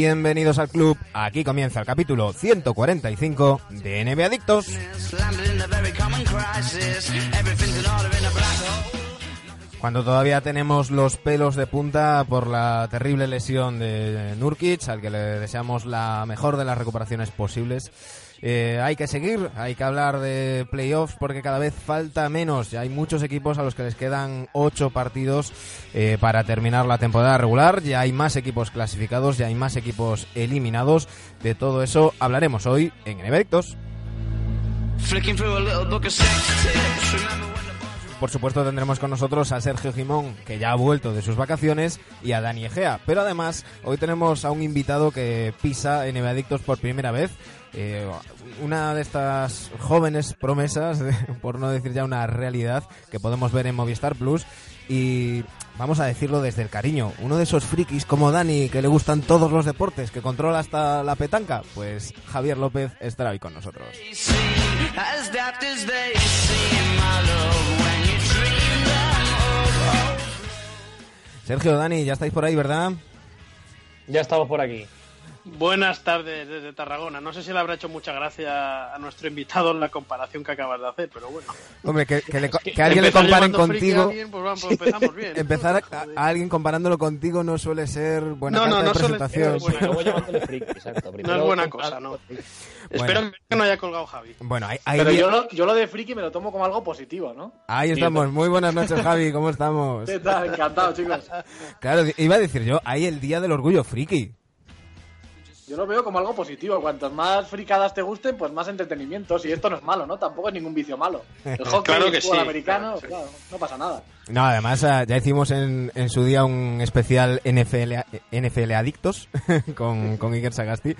Bienvenidos al club. Aquí comienza el capítulo 145 de NBA Adictos. Cuando todavía tenemos los pelos de punta por la terrible lesión de Nurkic, al que le deseamos la mejor de las recuperaciones posibles. Eh, hay que seguir, hay que hablar de playoffs porque cada vez falta menos. Ya hay muchos equipos a los que les quedan ocho partidos eh, para terminar la temporada regular. Ya hay más equipos clasificados, ya hay más equipos eliminados. De todo eso hablaremos hoy en Evectos. Por supuesto tendremos con nosotros a Sergio Jimón, que ya ha vuelto de sus vacaciones, y a Dani Egea. Pero además, hoy tenemos a un invitado que pisa en Adictos por primera vez. Eh, una de estas jóvenes promesas, por no decir ya una realidad, que podemos ver en Movistar Plus. Y vamos a decirlo desde el cariño, uno de esos frikis como Dani, que le gustan todos los deportes, que controla hasta la petanca, pues Javier López estará hoy con nosotros. Sergio, Dani, ya estáis por ahí, ¿verdad? Ya estamos por aquí. Buenas tardes desde Tarragona. No sé si le habrá hecho mucha gracia a nuestro invitado en la comparación que acabas de hacer, pero bueno. Hombre, que, alguien le comparen contigo. Pues pues empezamos bien. Empezar a, alguien comparándolo contigo no suele ser buena no, no, no presentación. Suele ser no es buena cosa, ¿no? Espero que no haya colgado Javi. Bueno, Pero yo lo, yo lo, de friki me lo tomo como algo positivo, ¿no? Ahí estamos. Muy buenas noches, Javi. ¿Cómo estamos? ¿Qué tal? Encantado, chicos. Claro, iba a decir yo, hay el Día del Orgullo Friki. Yo lo veo como algo positivo. Cuantas más fricadas te gusten, pues más entretenimiento. Y esto no es malo, ¿no? Tampoco es ningún vicio malo. El hockey, claro que el americano, claro, no pasa nada. No, además eh, ya hicimos en, en su día un especial NFL, NFL Adictos con, con Iker Sagasti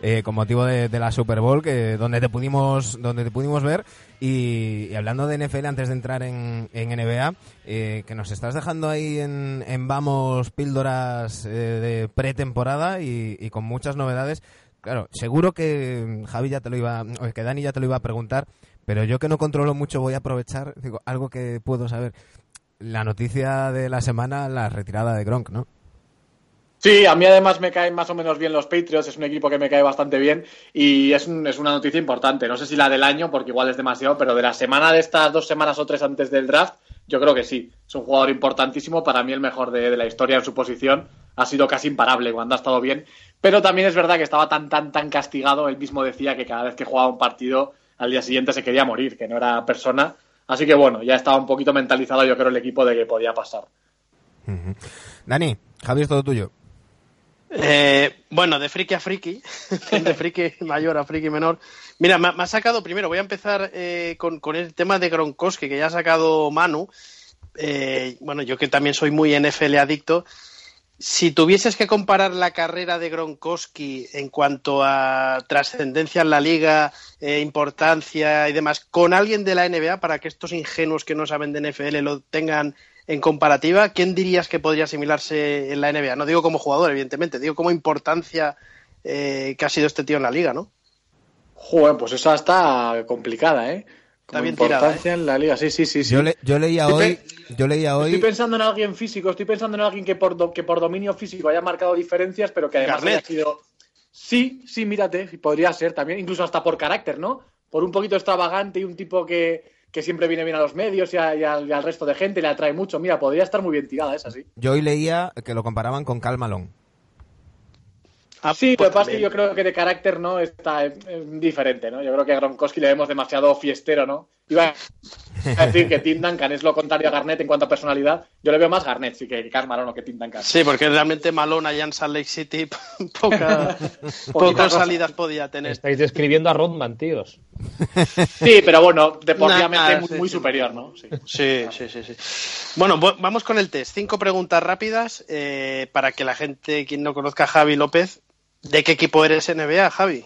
eh, con motivo de, la Super Bowl que donde te pudimos donde te pudimos ver. Y, hablando de NFL antes de entrar en, en NBA eh, que nos estás dejando ahí en, vamos píldoras de pretemporada y, y con muchas novedades. Claro seguro que Javi ya te lo iba que Dani ya te lo iba a preguntar pero yo que no controlo mucho voy a aprovechar digo algo que puedo saber la noticia de la semana, la retirada de Gronk, ¿no? Sí, a mí además me caen más o menos bien los Patriots, es un equipo que me cae bastante bien y es, es, una noticia importante. No sé si la del año, porque igual es demasiado, pero de la semana de estas dos semanas o tres antes del draft, yo creo que sí. Es un jugador importantísimo, para mí el mejor de, de la historia en su posición. Ha sido casi imparable cuando ha estado bien, pero también es verdad que estaba tan, tan, tan castigado. Él mismo decía que cada vez que jugaba un partido, al día siguiente se quería morir, que no era persona Así que bueno, ya estaba un poquito mentalizado yo creo el equipo de que podía pasar. Dani, Javier, todo tuyo. Eh, bueno, de friki a friki, de friki mayor a friki menor. Mira, me, ha sacado primero, voy a empezar eh, con, el tema de Gronkowski, que ya ha sacado Manu. Eh, bueno, yo que también soy muy NFL adicto, si tuvieses que comparar la carrera de Gronkowski en cuanto a trascendencia en la liga, eh, importancia y demás, con alguien de la NBA, para que estos ingenuos que no saben de NFL lo tengan en comparativa, ¿quién dirías que podría asimilarse en la NBA? No digo como jugador, evidentemente, digo como importancia eh, que ha sido este tío en la liga, ¿no? Joder, pues esa está complicada, ¿eh? Bien importancia ¿eh? en la liga, sí, sí, sí. Yo, yo, leía hoy, yo leía hoy... Estoy pensando en alguien físico, estoy pensando en alguien que por, que por dominio físico haya marcado diferencias, pero que además haya sido... Sí, sí, mírate, podría ser también, incluso hasta por carácter, ¿no? Por un poquito extravagante y un tipo que, que siempre viene bien a los medios y, al, resto de gente, le atrae mucho. Mira, podría estar muy bien tirada esa, sí. Yo hoy leía que lo comparaban con Cal Ah, sí, lo que pasa es que yo creo que de carácter no está diferente, ¿no? Yo creo que a Gronkowski le vemos demasiado fiestero, ¿no? Iba a decir que Tim Duncan es lo contrario a Garnett en cuanto a personalidad. Yo le veo más Garnett, sí, que Carl Malone que Tim Duncan. Sí, porque realmente Malone allá en Salt Lake City poca, pocas salidas podía tener. Estáis describiendo a Rodman, tíos. Sí, pero bueno, deportivamente nah, muy, muy superior, ¿no? Sí. sí. sí, sí, sí, Bueno, vamos con el test. Cinco preguntas rápidas eh, para que la gente, quien no conozca a Javi López, ¿de qué equipo eres NBA, Javi?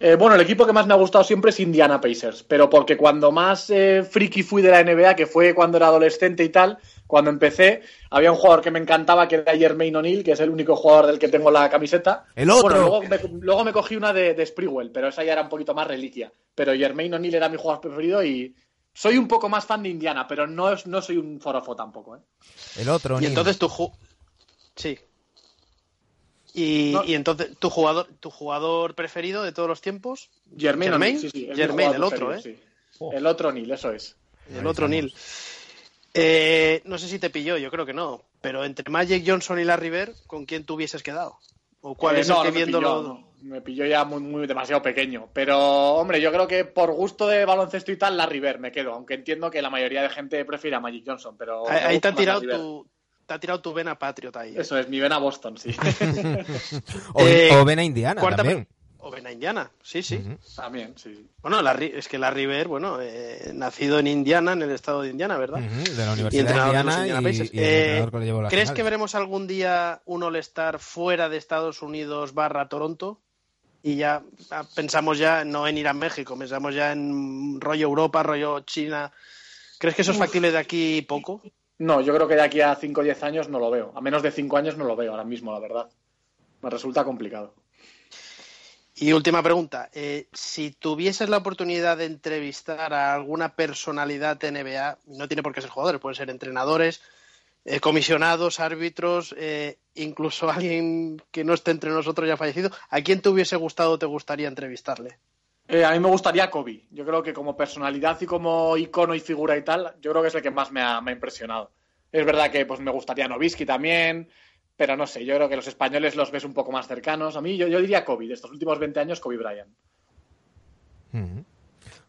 Eh, bueno, el equipo que más me ha gustado siempre es Indiana Pacers, pero porque cuando más eh, friki fui de la NBA, que fue cuando era adolescente y tal, cuando empecé, había un jugador que me encantaba, que era Jermaine O'Neal, que es el único jugador del que tengo la camiseta. El otro. Bueno, luego me, cogí una de, de Sprewell, pero esa ya era un poquito más reliquia. Pero Jermaine O'Neal era mi jugador preferido y soy un poco más fan de Indiana, pero no, no soy un forofo tampoco. ¿eh? El otro, Y entonces tu... Sí, y, no. y, entonces, ¿tu jugador, ¿tu jugador preferido de todos los tiempos? Germain, Germain, sí, sí, Germain el otro, ¿eh? Sí. Oh. El otro Neil, eso es. El otro Neil. Eh, no sé si te pilló, yo creo que no. Pero entre Magic Johnson y Larry Bird, ¿con quién te hubieses quedado? ¿O cuál eh, es no, el que no me viéndolo... pilló, no. Me pilló ya muy, muy demasiado pequeño. Pero, hombre, yo creo que por gusto de baloncesto y tal, Larry Bird me quedo. Aunque entiendo que la mayoría de gente prefiere a Magic Johnson. Pero ahí, ahí te ha tirado tu, te ha tirado tu vena Patriot ahí. ¿eh? Eso es, mi vena Boston, sí. o, eh, o, vena Indiana también. O vena Indiana, sí, sí. Uh -huh. También, sí. Bueno, la, es que la River, bueno, eh, nacido en Indiana, en el estado de Indiana, ¿verdad? Uh -huh, de la Universidad de Indiana, Indiana y, y, eh, ¿Crees finales. que veremos algún día un All-Star fuera de Estados Unidos barra Toronto? Y ya pensamos ya no en ir a México, pensamos ya en rollo Europa, rollo China. ¿Crees que eso es factible de aquí poco? No, yo creo que de aquí a 5 o 10 años no lo veo. A menos de 5 años no lo veo ahora mismo, la verdad. Me resulta complicado. Y última pregunta. Eh, si tuvieses la oportunidad de entrevistar a alguna personalidad de NBA, no tiene por qué ser jugadores, pueden ser entrenadores, eh, comisionados, árbitros, eh, incluso alguien que no esté entre nosotros ya fallecido, ¿a quién te hubiese gustado o te gustaría entrevistarle? Eh, a mí me gustaría Kobe. Yo creo que como personalidad y como icono y figura y tal, yo creo que es el que más me ha, me ha impresionado. Es verdad que pues me gustaría Novisky también, pero no sé, yo creo que los españoles los ves un poco más cercanos. A mí yo, yo diría Kobe, de estos últimos 20 años, Kobe Bryant.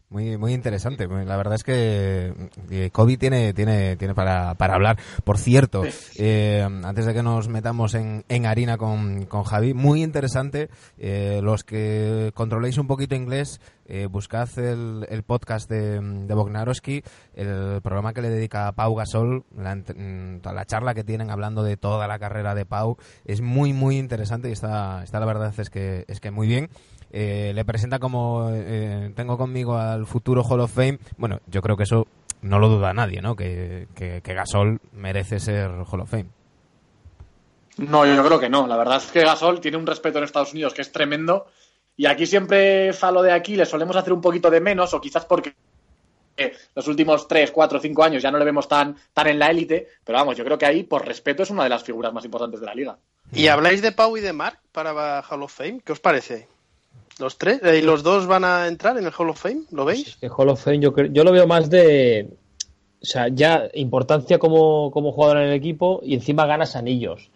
Muy, muy interesante. La verdad es que eh, Kobe tiene, tiene, tiene para, para hablar. Por cierto, eh, antes de que nos metamos en, en harina con, con Javi, muy interesante. Eh, los que controléis un poquito inglés, eh, buscad el, el podcast de, de Bognarowski, el programa que le dedica a Pau Gasol, la, la charla que tienen hablando de toda la carrera de Pau. Es muy, muy interesante y está, está la verdad es que, es que muy bien. Eh, le presenta como eh, tengo conmigo al futuro Hall of Fame. Bueno, yo creo que eso no lo duda nadie, ¿no? Que, que, que, Gasol merece ser Hall of Fame. No, yo creo que no. La verdad es que Gasol tiene un respeto en Estados Unidos que es tremendo. Y aquí siempre falo de aquí, le solemos hacer un poquito de menos, o quizás porque los últimos 3, 4, 5 años ya no le vemos tan, tan en la élite. Pero vamos, yo creo que ahí, por respeto, es una de las figuras más importantes de la liga. ¿Y habláis de Pau y de Mark para Hall of Fame? ¿Qué os parece? ¿Los tres? ¿Y los dos van a entrar en el Hall of Fame? ¿Lo veis? El Hall of Fame yo, yo lo veo más de... O sea, ya importancia como, como jugador en el equipo y encima ganas anillos.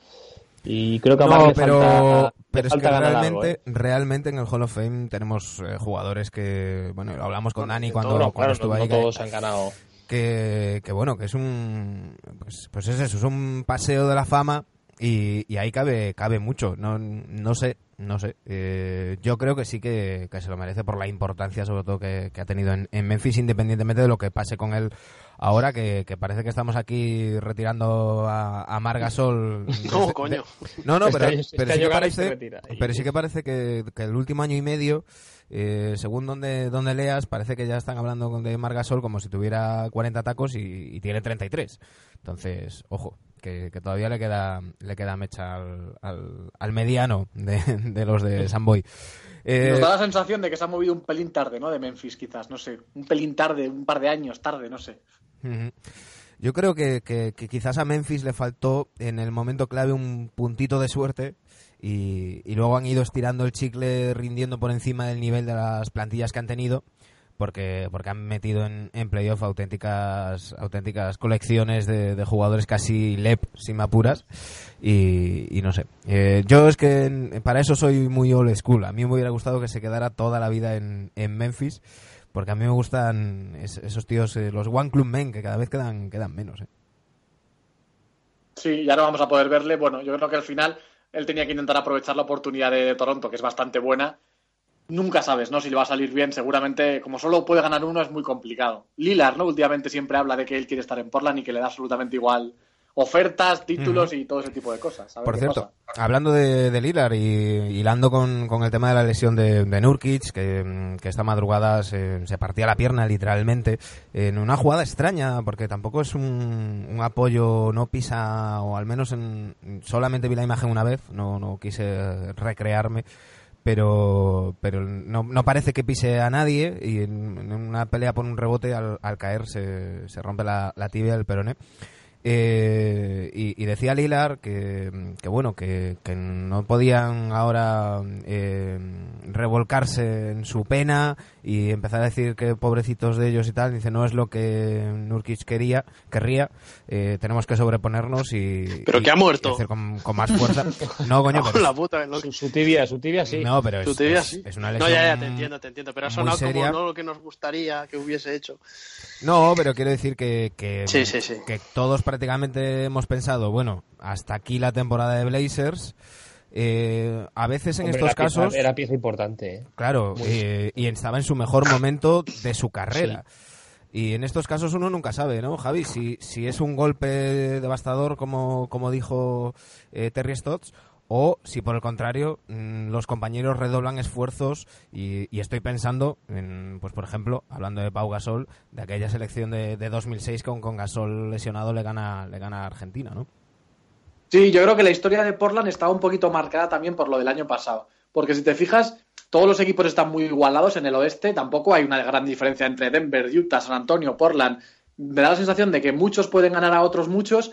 Y creo que a no, le pero, falta, pero le falta es que realmente, algo, ¿eh? realmente en el Hall of Fame tenemos eh, jugadores que, bueno, lo hablamos con Dani cuando, no, cuando claro, estuvo no, ahí. no todos han ganado. Que, que, bueno, que es un, pues, pues es eso, es un paseo de la fama y, y ahí cabe, cabe mucho. No, no sé, no sé. Eh, yo creo que sí que, que, se lo merece por la importancia, sobre todo, que, que ha tenido en, en, Memphis, independientemente de lo que pase con él ahora, que, que parece que estamos aquí retirando a, a Margasol. No, coño. De, no, no, pero, pero, sí que parece, pero sí que parece que, que el último año y medio. Eh, según donde, donde leas, parece que ya están hablando de Margasol como si tuviera 40 tacos y, y tiene 33. Entonces, ojo, que, que, todavía le queda le queda mecha al, al, al mediano de, de, los de Samboy. Eh, Nos da la sensación de que se ha movido un pelín tarde, ¿no? De Memphis, quizás, no sé. Un pelín tarde, un par de años tarde, no sé. Uh -huh. Yo creo que, que, que, quizás a Memphis le faltó en el momento clave un puntito de suerte y, y luego han ido estirando el chicle rindiendo por encima del nivel de las plantillas que han tenido porque porque han metido en, playoff auténticas auténticas colecciones de, jugadores casi lep sin me apuras y, no sé eh, yo es que para eso soy muy old school a mí me hubiera gustado que se quedara toda la vida en, en Memphis porque a mí me gustan esos tíos, eh, los One Club Men, que cada vez quedan, quedan menos. ¿eh? Sí, ya no vamos a poder verle. Bueno, yo creo que al final él tenía que intentar aprovechar la oportunidad de, Toronto, que es bastante buena. Nunca sabes, ¿no? Si le va a salir bien, seguramente, como solo puede ganar uno, es muy complicado. Lilar, ¿no? Últimamente siempre habla de que él quiere estar en Portland y que le da absolutamente igual ofertas, títulos y todo ese tipo de cosas. Por cierto, hablando de, de Lillard y hilando con, con, el tema de la lesión de, de Nurkic, que, que, esta madrugada se, se, partía la pierna literalmente, en una jugada extraña, porque tampoco es un, un, apoyo, no pisa, o al menos en, solamente vi la imagen una vez, no, no quise recrearme pero pero no, no, parece que pise a nadie y en, una pelea por un rebote al, caer se, se rompe la tibia del peroné eh, y, decía Lilar que, bueno, que, no podían ahora eh, revolcarse en su pena y empezar a decir que pobrecitos de ellos y tal. Dice, no es lo que Nurkic quería, querría, eh, tenemos que sobreponernos y... Pero que ha muerto. Hacer con, más fuerza. No, coño, pero... la puta, Su tibia, su tibia sí. No, pero es, tibia, sí. es, una lesión No, ya, ya, te entiendo, te entiendo, pero ha sonado como no lo que nos gustaría que hubiese hecho. No, pero quiero decir que, que, sí, sí, sí. que todos prácticamente hemos pensado, bueno, hasta aquí la temporada de Blazers. Eh, a veces en estos casos. era pieza importante. ¿eh? Claro, eh, y estaba en su mejor momento de su carrera. Y en estos casos uno nunca sabe, ¿no, Javi? Si, si es un golpe devastador, como, como dijo Terry Stotts, o si por el contrario mm, los compañeros redoblan esfuerzos y, estoy pensando en, pues por ejemplo, hablando de Pau Gasol, de aquella selección de, de 2006 con, con Gasol lesionado le gana, le gana a Argentina, ¿no? Sí, yo creo que la historia de Portland estaba un poquito marcada también por lo del año pasado, porque si te fijas, todos los equipos están muy igualados en el oeste, tampoco hay una gran diferencia entre Denver, Utah, San Antonio, Portland. Me da la sensación de que muchos pueden ganar a otros muchos,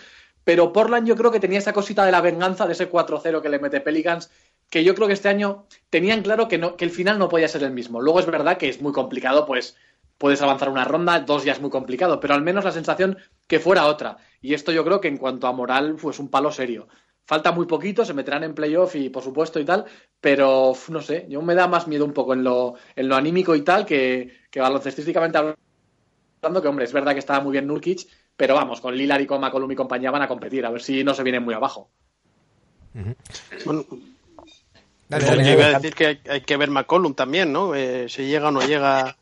pero Portland yo creo que tenía esa cosita de la venganza de ese 4-0 que le mete Pelicans, que yo creo que este año tenían claro que, no, que el final no podía ser el mismo. Luego es verdad que es muy complicado, pues puedes avanzar una ronda, dos ya es muy complicado, pero al menos la sensación que fuera otra. Y esto yo creo que en cuanto a moral, pues un palo serio. Falta muy poquito, se meterán en playoff y por supuesto y tal, pero no sé, yo me da más miedo un poco en lo, en lo anímico y tal que, que baloncestísticamente hablando, que hombre, es verdad que estaba muy bien Nurkic, pero vamos, con Lillard y con McCollum y compañía van a competir, a ver si no se vienen muy abajo. Bueno, iba a decir que hay, que ver McCollum también, ¿no? Eh, si llega o no llega.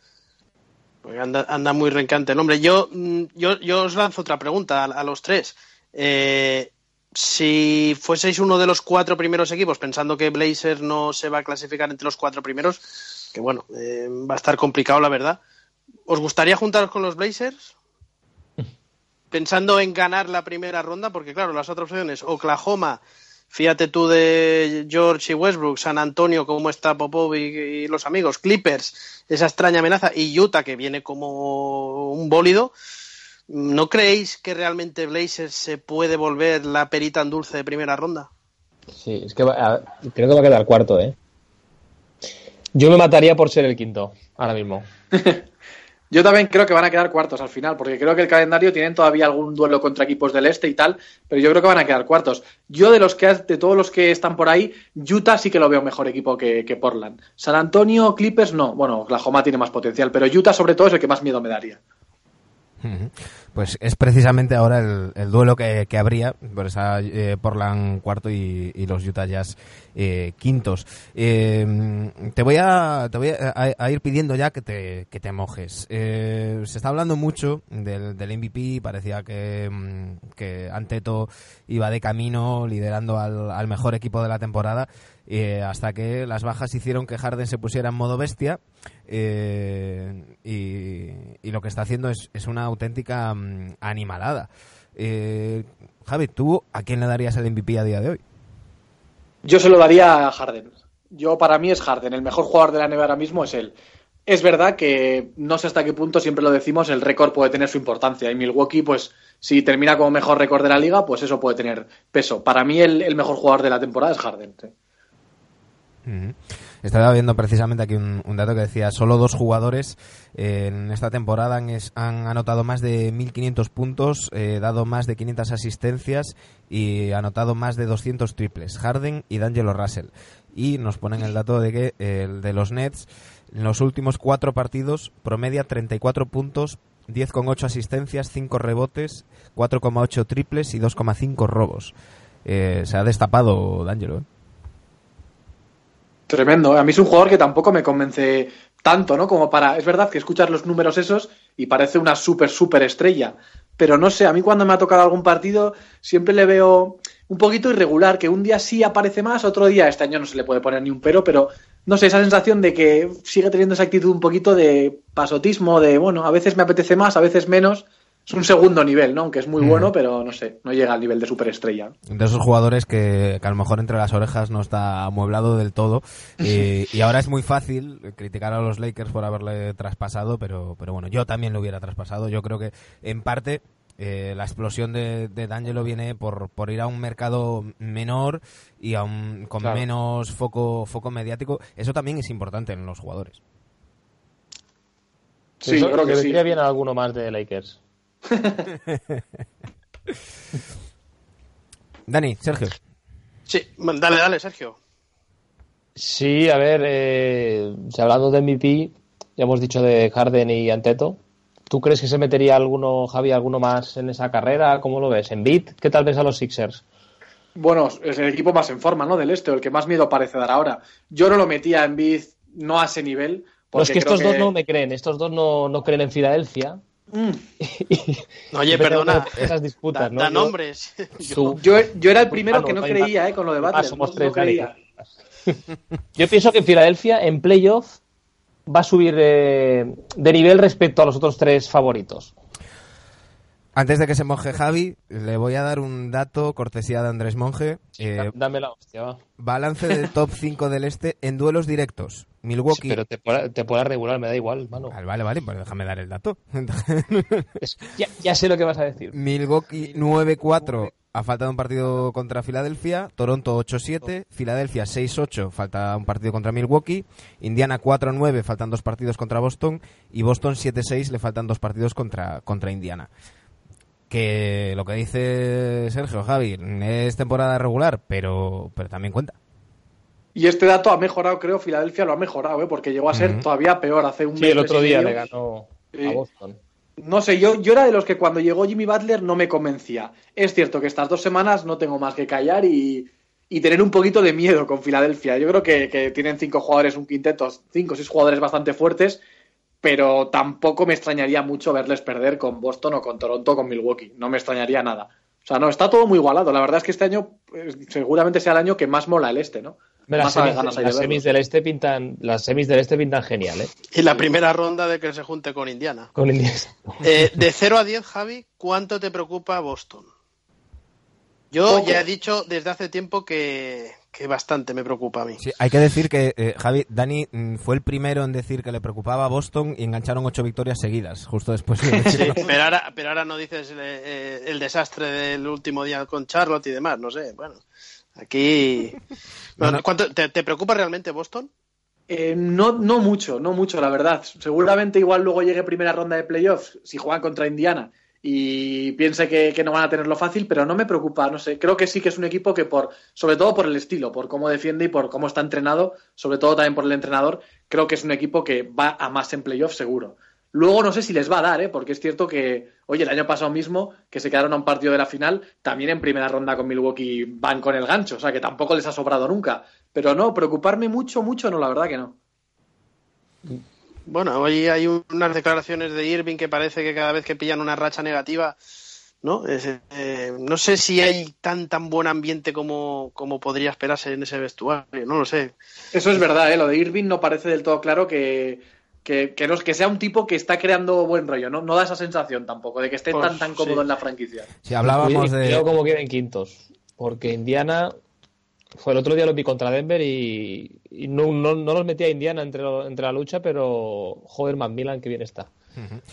Pues anda, anda muy rencante el hombre. Yo, mm, yo, yo os lanzo otra pregunta a, los tres. Eh, si fueseis uno de los cuatro primeros equipos, pensando que Blazer no se va a clasificar entre los cuatro primeros, que bueno, eh, va a estar complicado la verdad, ¿os gustaría juntaros con los Blazers? Pensando en ganar la primera ronda, porque claro, las otras opciones, Oklahoma, fíjate tú de George y Westbrook, San Antonio, cómo está Popov y, los amigos, Clippers, esa extraña amenaza, y Utah, que viene como un bólido. ¿No creéis que realmente Blazers se puede volver la perita en dulce de primera ronda? Sí, es que creo que va a quedar cuarto, ¿eh? Yo me mataría por ser el quinto, ahora mismo. Yo también creo que van a quedar cuartos al final, porque creo que el calendario tienen todavía algún duelo contra equipos del este y tal, pero yo creo que van a quedar cuartos. Yo de los que de todos los que están por ahí, Utah sí que lo veo mejor equipo que, Portland. San Antonio, Clippers no. Bueno, Oklahoma tiene más potencial, pero Utah sobre todo es el que más miedo me daría. Pues es precisamente ahora el, duelo que, habría por esa eh, Portland cuarto y, los Utah Jazz eh, quintos. Eh, te voy a te voy a, ir pidiendo ya que te, que te mojes. se está hablando mucho del, MVP, parecía que, mm, que Anteto iba de camino liderando al mejor equipo de la temporada. Eh, hasta que las bajas hicieron que Harden se pusiera en modo bestia eh, y, lo que está haciendo es, una auténtica mm, animalada. Eh, Javi, ¿tú a quién le darías el MVP a día de hoy? Yo se lo daría a Harden. Yo para mí es Harden, el mejor jugador de la NBA ahora mismo es él. Es verdad que no sé hasta qué punto, siempre lo decimos, el récord puede tener su importancia. Y Milwaukee, pues, si termina como mejor récord de la liga, pues eso puede tener peso. Para mí, el, mejor jugador de la temporada es Harden. Estaba viendo precisamente aquí un, dato que decía, solo dos jugadores eh, en esta temporada han, anotado más de 1.500 puntos, eh, dado más de 500 asistencias y anotado más de 200 triples, Harden y D'Angelo Russell. Y nos ponen el dato de que el de los Nets, en los últimos cuatro partidos, promedia 34 puntos 10,8 asistencias, 5 rebotes, 4,8 triples y 2,5 robos. Eh, se ha destapado D'Angelo. ¿Eh? Tremendo. A mí es un jugador que tampoco me convence tanto, ¿no? Como para. Es verdad que escuchas los números esos y parece una súper, súper estrella. Pero no sé, a mí cuando me ha tocado algún partido siempre le veo un poquito irregular, que un día sí aparece más, otro día, este año no se le puede poner ni un pero, pero no sé, esa sensación de que sigue teniendo esa actitud un poquito de pasotismo, de bueno, a veces me apetece más, a veces menos. Es un segundo nivel, ¿no? Aunque es muy bueno, pero no sé, no llega al nivel de superestrella. De esos jugadores que, a lo mejor entre las orejas no está amueblado del todo. Y, y, ahora es muy fácil criticar a los Lakers por haberle traspasado, pero, pero bueno, yo también lo hubiera traspasado. Yo creo que en parte eh, la explosión de, de D'Angelo viene por, por ir a un mercado menor y a un, con menos foco, foco mediático. Eso también es importante en los jugadores. Sí, yo creo que vendría bien alguno más de Lakers. Dani, Sergio. Sí, dale, dale, Sergio. Sí, a ver, eh, hablando de MVP, ya hemos dicho de Harden y Anteto. ¿Tú crees que se metería alguno, Javi, alguno más en esa carrera? ¿Cómo lo ves? ¿En beat? ¿Qué tal ves a los Sixers? Bueno, es el equipo más en forma, ¿no? Del este, el que más miedo parece dar ahora. Yo no lo metía en beat, no a ese nivel. No, es que estos dos no me creen, estos dos no, creen en Filadelfia. Mm. Oye, perdona. Esas disputas, ¿no? Da nombres. Yo, yo, era el primero que no creía, ¿eh? Con lo de Butler. somos tres, Yo pienso que Filadelfia, en playoff, va a subir de, nivel respecto a los otros tres favoritos. Antes de que se moje Javi, le voy a dar un dato, cortesía de Andrés Monge. Eh, Dame la hostia, Balance del top 5 del este en duelos directos. Milwaukee. pero te pueda, te regular, me da igual, mano. Vale, vale, pues déjame dar el dato. ya, ya, sé lo que vas a decir. Milwaukee 9-4 ha faltado un partido contra Filadelfia, Toronto 8-7, Filadelfia 6-8, falta un partido contra Milwaukee, Indiana 4-9, faltan dos partidos contra Boston y Boston 7-6, le faltan dos partidos contra, contra Indiana. Que lo que dice Sergio Javi es temporada regular, pero, pero también cuenta. Y este dato ha mejorado, creo, Filadelfia lo ha mejorado, ¿eh? porque llegó a ser todavía peor hace un sí, el otro día le ganó a Boston. No sé, yo, yo era de los que cuando llegó Jimmy Butler no me convencía. Es cierto que estas dos semanas no tengo más que callar y, tener un poquito de miedo con Filadelfia. Yo creo que, tienen cinco jugadores, un quinteto, cinco o seis jugadores bastante fuertes, pero tampoco me extrañaría mucho verles perder con Boston o con Toronto o con Milwaukee. No me extrañaría nada. O sea, no, está todo muy igualado. La verdad es que este año pues, seguramente sea el año que más mola el este, ¿no? Las, semis, del este pintan, las semis del este pintan genial, ¿eh? Y la primera ronda de que se junte con Indiana. Con Indiana. Eh, de 0 a 10, Javi, ¿cuánto te preocupa Boston? Yo ya he dicho desde hace tiempo que, bastante me preocupa a mí. Sí, hay que decir que, eh, Javi, Dani mm, fue el primero en decir que le preocupaba a Boston y engancharon ocho victorias seguidas, justo después. De sí, pero, ahora, pero ahora no dices eh, el desastre del último día con Charlotte y demás, no sé, bueno. Aquí. te, preocupa realmente Boston? Eh, no, no mucho, no mucho, la verdad. Seguramente igual luego llegue primera ronda de playoffs si juegan contra Indiana y piense que, no van a tenerlo fácil, pero no me preocupa, no sé. Creo que sí que es un equipo que por, sobre todo por el estilo, por cómo defiende y por cómo está entrenado, sobre todo también por el entrenador, creo que es un equipo que va a más en playoffs seguro. Luego no sé si les va a dar, ¿eh? porque es cierto que, oye, el año pasado mismo, que se quedaron a un partido de la final, también en primera ronda con Milwaukee van con el gancho, o sea que tampoco les ha sobrado nunca. Pero no, preocuparme mucho, mucho, no, la verdad que no. Bueno, hoy hay unas declaraciones de Irving que parece que cada vez que pillan una racha negativa, ¿no? Eh, no sé si hay tan tan buen ambiente como, como podría esperarse en ese vestuario, no lo sé. Eso es verdad, ¿eh? lo de Irving no parece del todo claro que que, que, no, que sea un tipo que está creando buen rollo, ¿no? No da esa sensación tampoco, de que esté tan, pues tan cómodo en la franquicia. Si hablábamos de... Creo como queden quintos, porque Indiana... Fue el otro día lo vi contra Denver y, no, no, no, los metía a Indiana entre, entre la lucha, pero joder, Milan que bien está.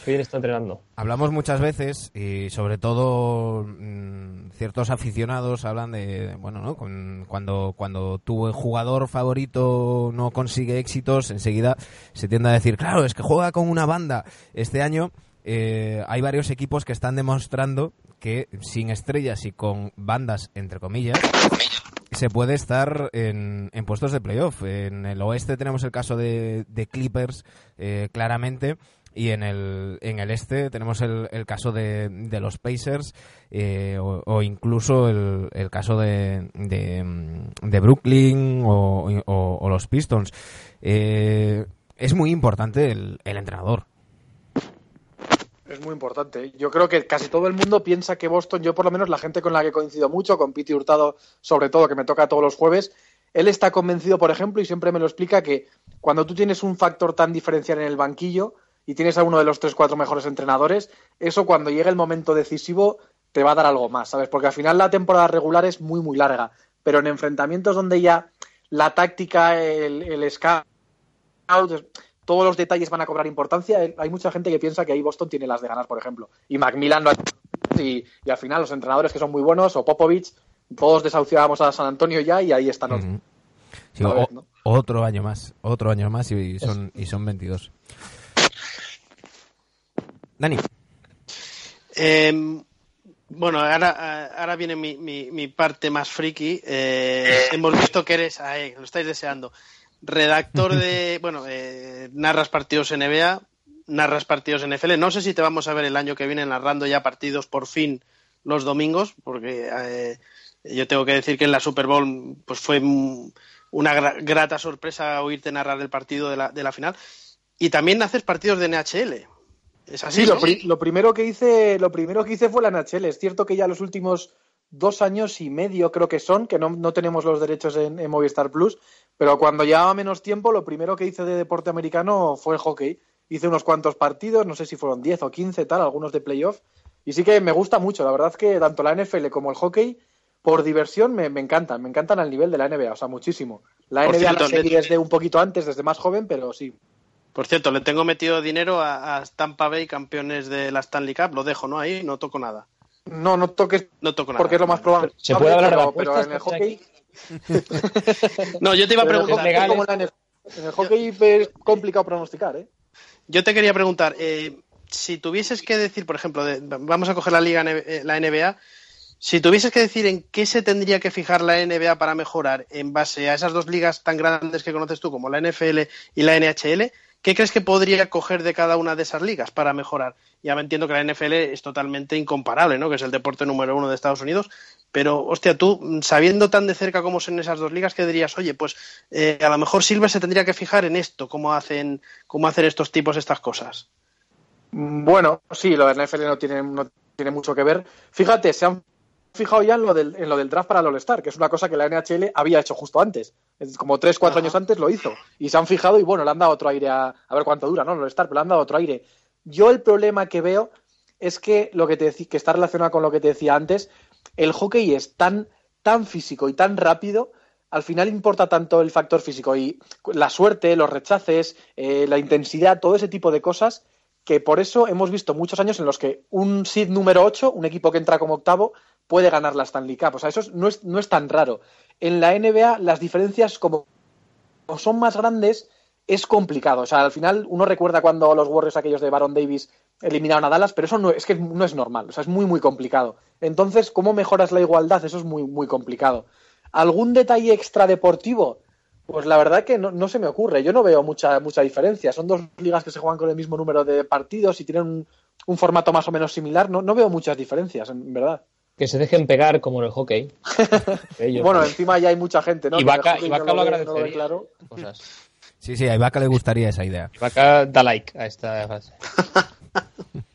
Qué bien está entrenando. Hablamos muchas veces y sobre todo mm, ciertos aficionados hablan de, bueno, ¿no? Con- cuando, cuando tu jugador favorito no consigue éxitos, enseguida se tiende a decir, claro, es que juega con una banda. Este año eh, hay varios equipos que están demostrando que sin estrellas y con bandas, entre comillas, se puede estar en, en puestos de playoff. En el oeste tenemos el caso de, Clippers, eh, claramente. Y en el, en el este tenemos el, el caso de, de los Pacers eh, o, incluso el, el caso de, de, Brooklyn o, o- los Pistons. Eh, es muy importante el, el entrenador. Es muy importante. Yo creo que casi todo el mundo piensa que Boston, yo por lo menos la gente con la que coincido mucho, con Piti Hurtado sobre todo, que me toca todos los jueves, él está convencido, por ejemplo, y siempre me lo explica, que cuando tú tienes un factor tan diferencial en el banquillo y tienes a uno de los tres, cuatro mejores entrenadores, eso cuando llegue el momento decisivo te va a dar algo más, ¿sabes? Porque al final la temporada regular es muy, muy larga, pero en enfrentamientos donde ya la táctica, el, el scout, todos los detalles van a cobrar importancia. Eh, Hay mucha gente que piensa que ahí Boston tiene las de ganar, por ejemplo. Y Macmillan lo ha y, y al final los entrenadores que son muy buenos, o Popovich, todos desahuciábamos a San Antonio ya y ahí están. Sí, ¿no? Otro año más, otro año más y son, y son 22. Dani. Eh, bueno, ahora, ahora viene mi, mi- mi parte más friki. Eh, hemos visto que eres, ahí, lo estáis deseando, redactor de, bueno, eh, narras partidos NBA, narras partidos NFL. No sé si te vamos a ver el año que viene narrando ya partidos por fin los domingos, porque eh, yo tengo que decir que en la Super Bowl pues fue una gra- grata sorpresa oírte narrar el partido de la, de la final. Y también haces partidos de NHL. Es así, Sí, lo, ¿no? pri- lo primero que hice, lo primero que hice fue la NHL. Es cierto que ya los últimos dos años y medio creo que son, que no, no tenemos los derechos en, en Movistar Plus, pero cuando llevaba menos tiempo, lo primero que hice de deporte americano fue el hockey. Hice unos cuantos partidos, no sé si fueron 10 o 15, tal, algunos de playoff. Y sí que me gusta mucho, la verdad es que tanto la NFL como el hockey, por diversión, me, me encantan, me encantan al nivel de la NBA, o sea, muchísimo. La Por NBA cierto, la seguí desde un poquito antes, desde más joven, pero sí. Por cierto, le tengo metido dinero a, a Tampa Bay, campeones de la Stanley Cup. Lo dejo, ¿no? Ahí no toco nada. No, no toques No toco nada. porque es lo más probable. ¿Se puede hablar de pero, apuestas, pero en el hockey, No, yo te iba a pero en el preguntar. hockey como en el hockey es complicado pronosticar, ¿eh? Yo te quería preguntar, eh, si tuvieses que decir, por ejemplo, de- vamos a coger la liga, eh, la NBA, si tuvieses que decir en qué se tendría que fijar la NBA para mejorar en base a esas dos ligas tan grandes que conoces tú, como la NFL y la NHL, ¿qué crees que podría coger de cada una de esas ligas para mejorar? Ya me entiendo que la NFL es totalmente incomparable, ¿no? Que es el deporte número uno de Estados Unidos. Pero, hostia, tú, sabiendo tan de cerca cómo son esas dos ligas, ¿qué dirías? Oye, pues eh, a lo mejor Silver se tendría que fijar en esto, cómo hacen, cómo hacen estos tipos estas cosas. Bueno, sí, la NFL no tiene, no tiene mucho que ver. Fíjate, se han fijado ya en lo del, en lo del draft para el All-Star, que es una cosa que la NHL había hecho justo antes. Es Como tres, cuatro Ajá. años antes lo hizo. Y se han fijado y bueno, le han dado otro aire a, a ver cuánto dura, ¿no? El All-Star, pero le han dado otro aire. Yo el problema que veo es que lo que te decí- que está relacionado con lo que te decía antes, el hockey es tan, tan físico y tan rápido, al final importa tanto el factor físico y la suerte, los rechaces, eh, la intensidad, todo ese tipo de cosas, que por eso hemos visto muchos años en los que un seed número 8, un equipo que entra como octavo, puede ganar la Stanley Cup. O sea, eso es- no, es, no es tan raro. En la NBA las diferencias como son más grandes es complicado. O sea, al final uno recuerda cuando los Warriors aquellos de Baron Davis eliminaron a Dallas, pero eso no es que no es normal, o sea, es muy muy complicado. Entonces, ¿cómo mejoras la igualdad? Eso es muy muy complicado. ¿Algún detalle extra deportivo? Pues la verdad que no, no se me ocurre. Yo no veo mucha mucha diferencia. Son dos ligas que se juegan con el mismo número de partidos y tienen un, un formato más o menos similar. No, no veo muchas diferencias, en verdad. Que se dejen pegar como en el hockey. Ellos, bueno, encima ya hay mucha gente, ¿no? Y Vaca- no lo no agradecería. claro. cosas. Sí, sí, a Ibaka le gustaría esa idea. Vaca da like a esta frase.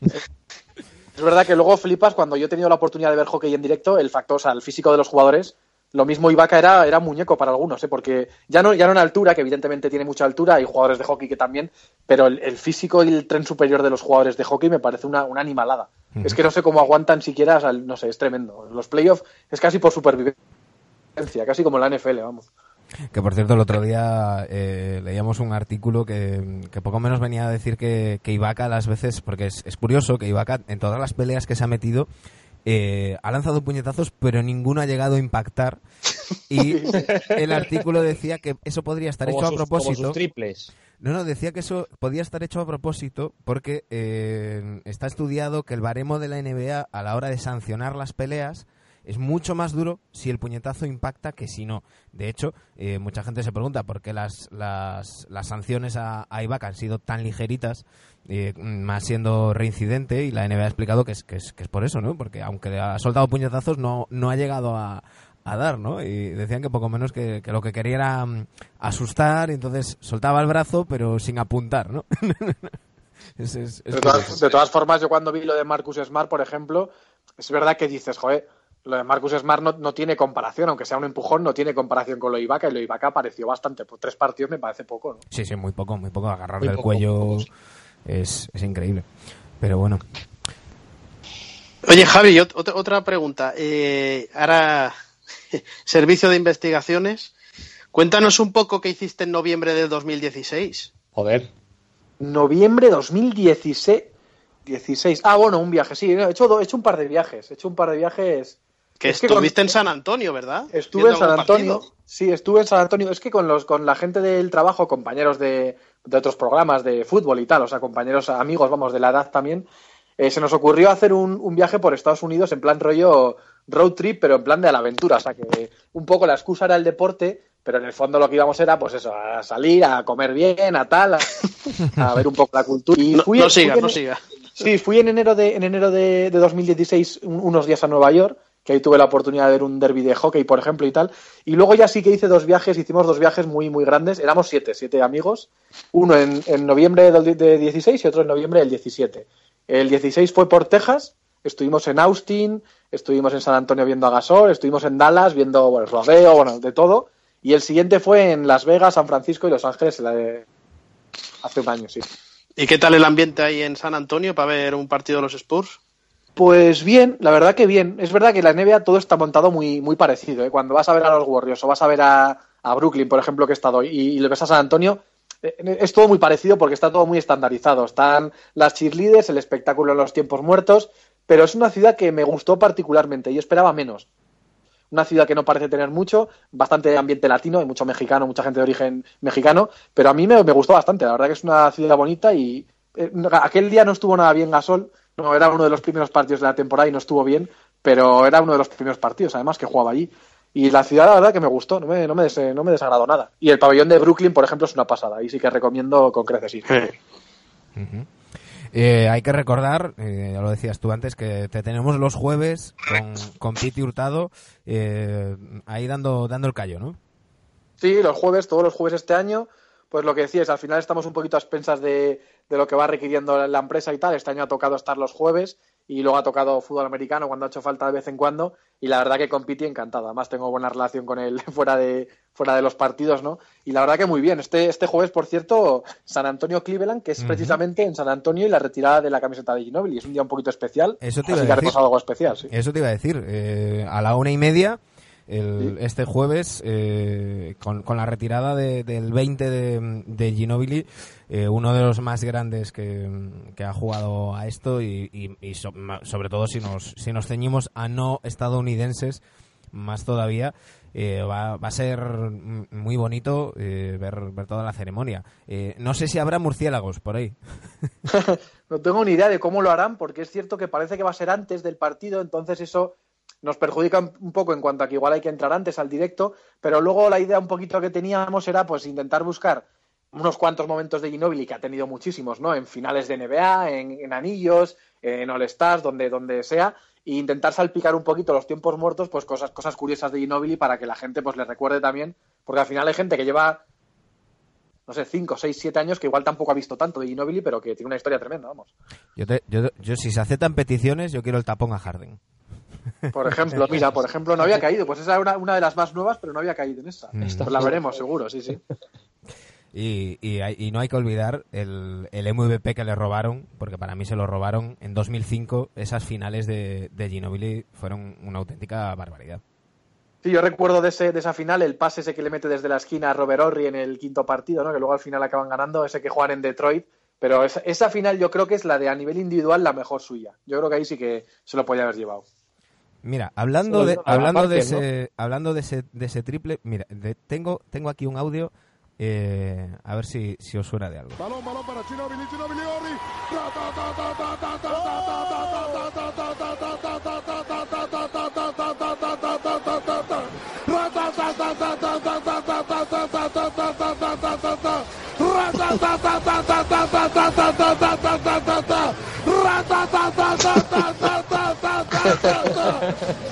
Es verdad que luego flipas cuando yo he tenido la oportunidad de ver hockey en directo, el factor, o sea, el físico de los jugadores. Lo mismo Ibaka era, era muñeco para algunos, ¿eh? porque ya no, ya no en altura, que evidentemente tiene mucha altura, hay jugadores de hockey que también, pero el, el físico y el tren superior de los jugadores de hockey me parece una, una animalada. Es que no sé cómo aguantan siquiera, o sea, no sé, es tremendo. Los playoffs es casi por supervivencia, casi como la NFL, vamos. Que por cierto, el otro día eh, leíamos un artículo que, que, poco menos venía a decir que, que Ibaka las veces, porque es, es curioso que Ibaka en todas las peleas que se ha metido eh, ha lanzado puñetazos, pero ninguno ha llegado a impactar. Y el artículo decía que eso podría estar Como hecho sus- a propósito. como sus triples. No, no, decía que eso podía estar hecho a propósito porque eh, está estudiado que el baremo de la NBA a la hora de sancionar las peleas es mucho más duro si el puñetazo impacta que si no. De hecho, eh, mucha gente se pregunta por qué las, las, las sanciones a, a Ibaka han sido tan ligeritas, eh, más siendo reincidente, y la NBA ha explicado que es, que es, que es por eso, ¿no? Porque aunque ha soltado puñetazos, no, no ha llegado a, a dar, ¿no? Y decían que poco menos que, que lo que quería era mm, asustar, y entonces soltaba el brazo, pero sin apuntar, ¿no? Es- es- es De todas, de todas formas, yo cuando vi lo de Marcus Smart, por ejemplo, es verdad que dices, joder, lo de Marcus Smart no, no tiene comparación, aunque sea un empujón, no tiene comparación con lo de Ibaka, y lo de Ibaka pareció bastante. Por tres partidos me parece poco, ¿no? Sí, sí, muy poco, muy poco. Agarrarle Muy el poco, cuello es, es increíble. Pero bueno, Oye, Javi, ot- otra, otra pregunta. Eh, ahora, servicio de investigaciones. Cuéntanos un poco qué hiciste en noviembre del 2016. Joder. Noviembre 2016. 16. Ah, bueno, un viaje, sí. He hecho, he hecho un par de viajes. He hecho un par de viajes. Que Es que con- estuviste en San Antonio, ¿verdad? Estuve en San Antonio. partido. Sí, estuve en San Antonio. Es que con los con la gente del trabajo, compañeros de, de otros programas de fútbol y tal, o sea, compañeros, amigos, vamos, de la edad también, eh, se nos ocurrió hacer un, un viaje por Estados Unidos en plan rollo road trip, pero en plan de a la aventura. O sea, que un poco la excusa era el deporte, pero en el fondo lo que íbamos era, pues eso, a salir, a comer bien, a tal, a, a ver un poco la cultura. Y No, fui- no sigas, en- no sigas. Sí, fui en enero de, en enero de, de 2016 un- unos días a Nueva York, que ahí tuve la oportunidad de ver un derby de hockey, por ejemplo, y tal. Y luego ya sí que hice dos viajes, hicimos dos viajes muy, muy grandes. Éramos siete, siete amigos. Uno en, en noviembre del de 16 y otro en noviembre del 17. El 16 fue por Texas, estuvimos en Austin, estuvimos en San Antonio viendo a Gasol, estuvimos en Dallas viendo bueno, el rodeo, bueno, de todo. Y el siguiente fue en Las Vegas, San Francisco y Los Ángeles la de- hace un año, sí. ¿Y qué tal el ambiente ahí en San Antonio para ver un partido de los Spurs? Pues bien, la verdad que bien. Es verdad que en la NBA todo está montado muy, muy parecido. ¿eh? Cuando vas a ver a los Warriors o vas a ver a, a Brooklyn, por ejemplo, que he estado y, y le ves a San Antonio, eh, es todo muy parecido porque está todo muy estandarizado. Están las cheerleaders, el espectáculo en los tiempos muertos, pero es una ciudad que me gustó particularmente y esperaba menos. Una ciudad que no parece tener mucho, bastante ambiente latino, hay mucho mexicano, mucha gente de origen mexicano, pero a mí me, gustó bastante. La verdad que es una ciudad bonita y eh, aquel día no estuvo nada bien Gasol, no era uno de los primeros partidos de la temporada y no estuvo bien, pero era uno de los primeros partidos, además, que jugaba allí. Y la ciudad, la verdad, que me gustó, no me, no me, des- no me desagradó nada. Y el pabellón de Brooklyn, por ejemplo, es una pasada, ahí sí que recomiendo con creces ir. Eh, hay que recordar, eh, ya lo decías tú antes, que te tenemos los jueves con, con Piti Hurtado eh, ahí dando, dando el callo, ¿no? Sí, los jueves, todos los jueves este año, pues lo que decías, al final estamos un poquito a expensas de, de lo que va requiriendo la empresa y tal. Este año ha tocado estar los jueves y luego ha tocado fútbol americano cuando ha hecho falta de vez en cuando y la verdad que con Piti encantado. Además tengo buena relación con él fuera de, fuera de los partidos, ¿no? Y la verdad que muy bien. Este, este jueves, por cierto, San Antonio Cleveland, que es precisamente en San Antonio y la retirada de la camiseta de Ginobili. Es un día un poquito especial. Eso te así iba a que decir. algo especial, sí. Eso te iba a decir. eh, a la una y media, el- este jueves, eh, con, con la retirada de- del 20 de, de Ginobili, eh, uno de los más grandes que, que ha jugado a esto y, y- y so- sobre todo si nos, si nos ceñimos a no estadounidenses, más todavía. eh, va, va a ser muy bonito eh, ver, ver toda la ceremonia. Eh, no sé si habrá murciélagos por ahí. No tengo ni idea de cómo lo harán, porque es cierto que parece que va a ser antes del partido, entonces eso nos perjudica un- poco en cuanto a que igual hay que entrar antes al directo, pero luego la idea un poquito que teníamos era pues intentar buscar unos cuantos momentos de Ginobili, que ha tenido muchísimos, ¿no? En finales de NBA, en, en anillos, en All Stars, donde, donde sea, e intentar salpicar un poquito los tiempos muertos, pues cosas, cosas curiosas de Ginobili para que la gente pues le recuerde también, porque al final hay gente que lleva no sé, 5, 6, 7 años que igual tampoco ha visto tanto de Ginobili, pero que tiene una historia tremenda, vamos. Yo, te- yo, yo, si se aceptan peticiones, yo quiero el tapón a Harden. Por ejemplo, mira, por ejemplo, no había caído. Pues esa era una, una de las más nuevas, pero no había caído en esa. Mm. Pues la veremos, seguro, sí, sí. Y, y, hay- y no hay que olvidar el, el MVP que le robaron, porque para mí se lo robaron en 2005. Esas finales de, de Ginobili fueron una auténtica barbaridad. Sí, yo recuerdo de, ese, de esa final el pase ese que le mete desde la esquina a Robert Horry en el quinto partido, ¿no? que luego al final acaban ganando, ese que juegan en Detroit. Pero esa, esa final yo creo que es la de a nivel individual la mejor suya. Yo creo que ahí sí que se lo podía haber llevado. Mira, hablando de, hablando de ese, hablando de ese, de ese triple, mira, de- tengo, tengo aquí un audio, eh, a ver si, si os suena de algo. Balón, balón para Ginobili, Ginobili, Orri.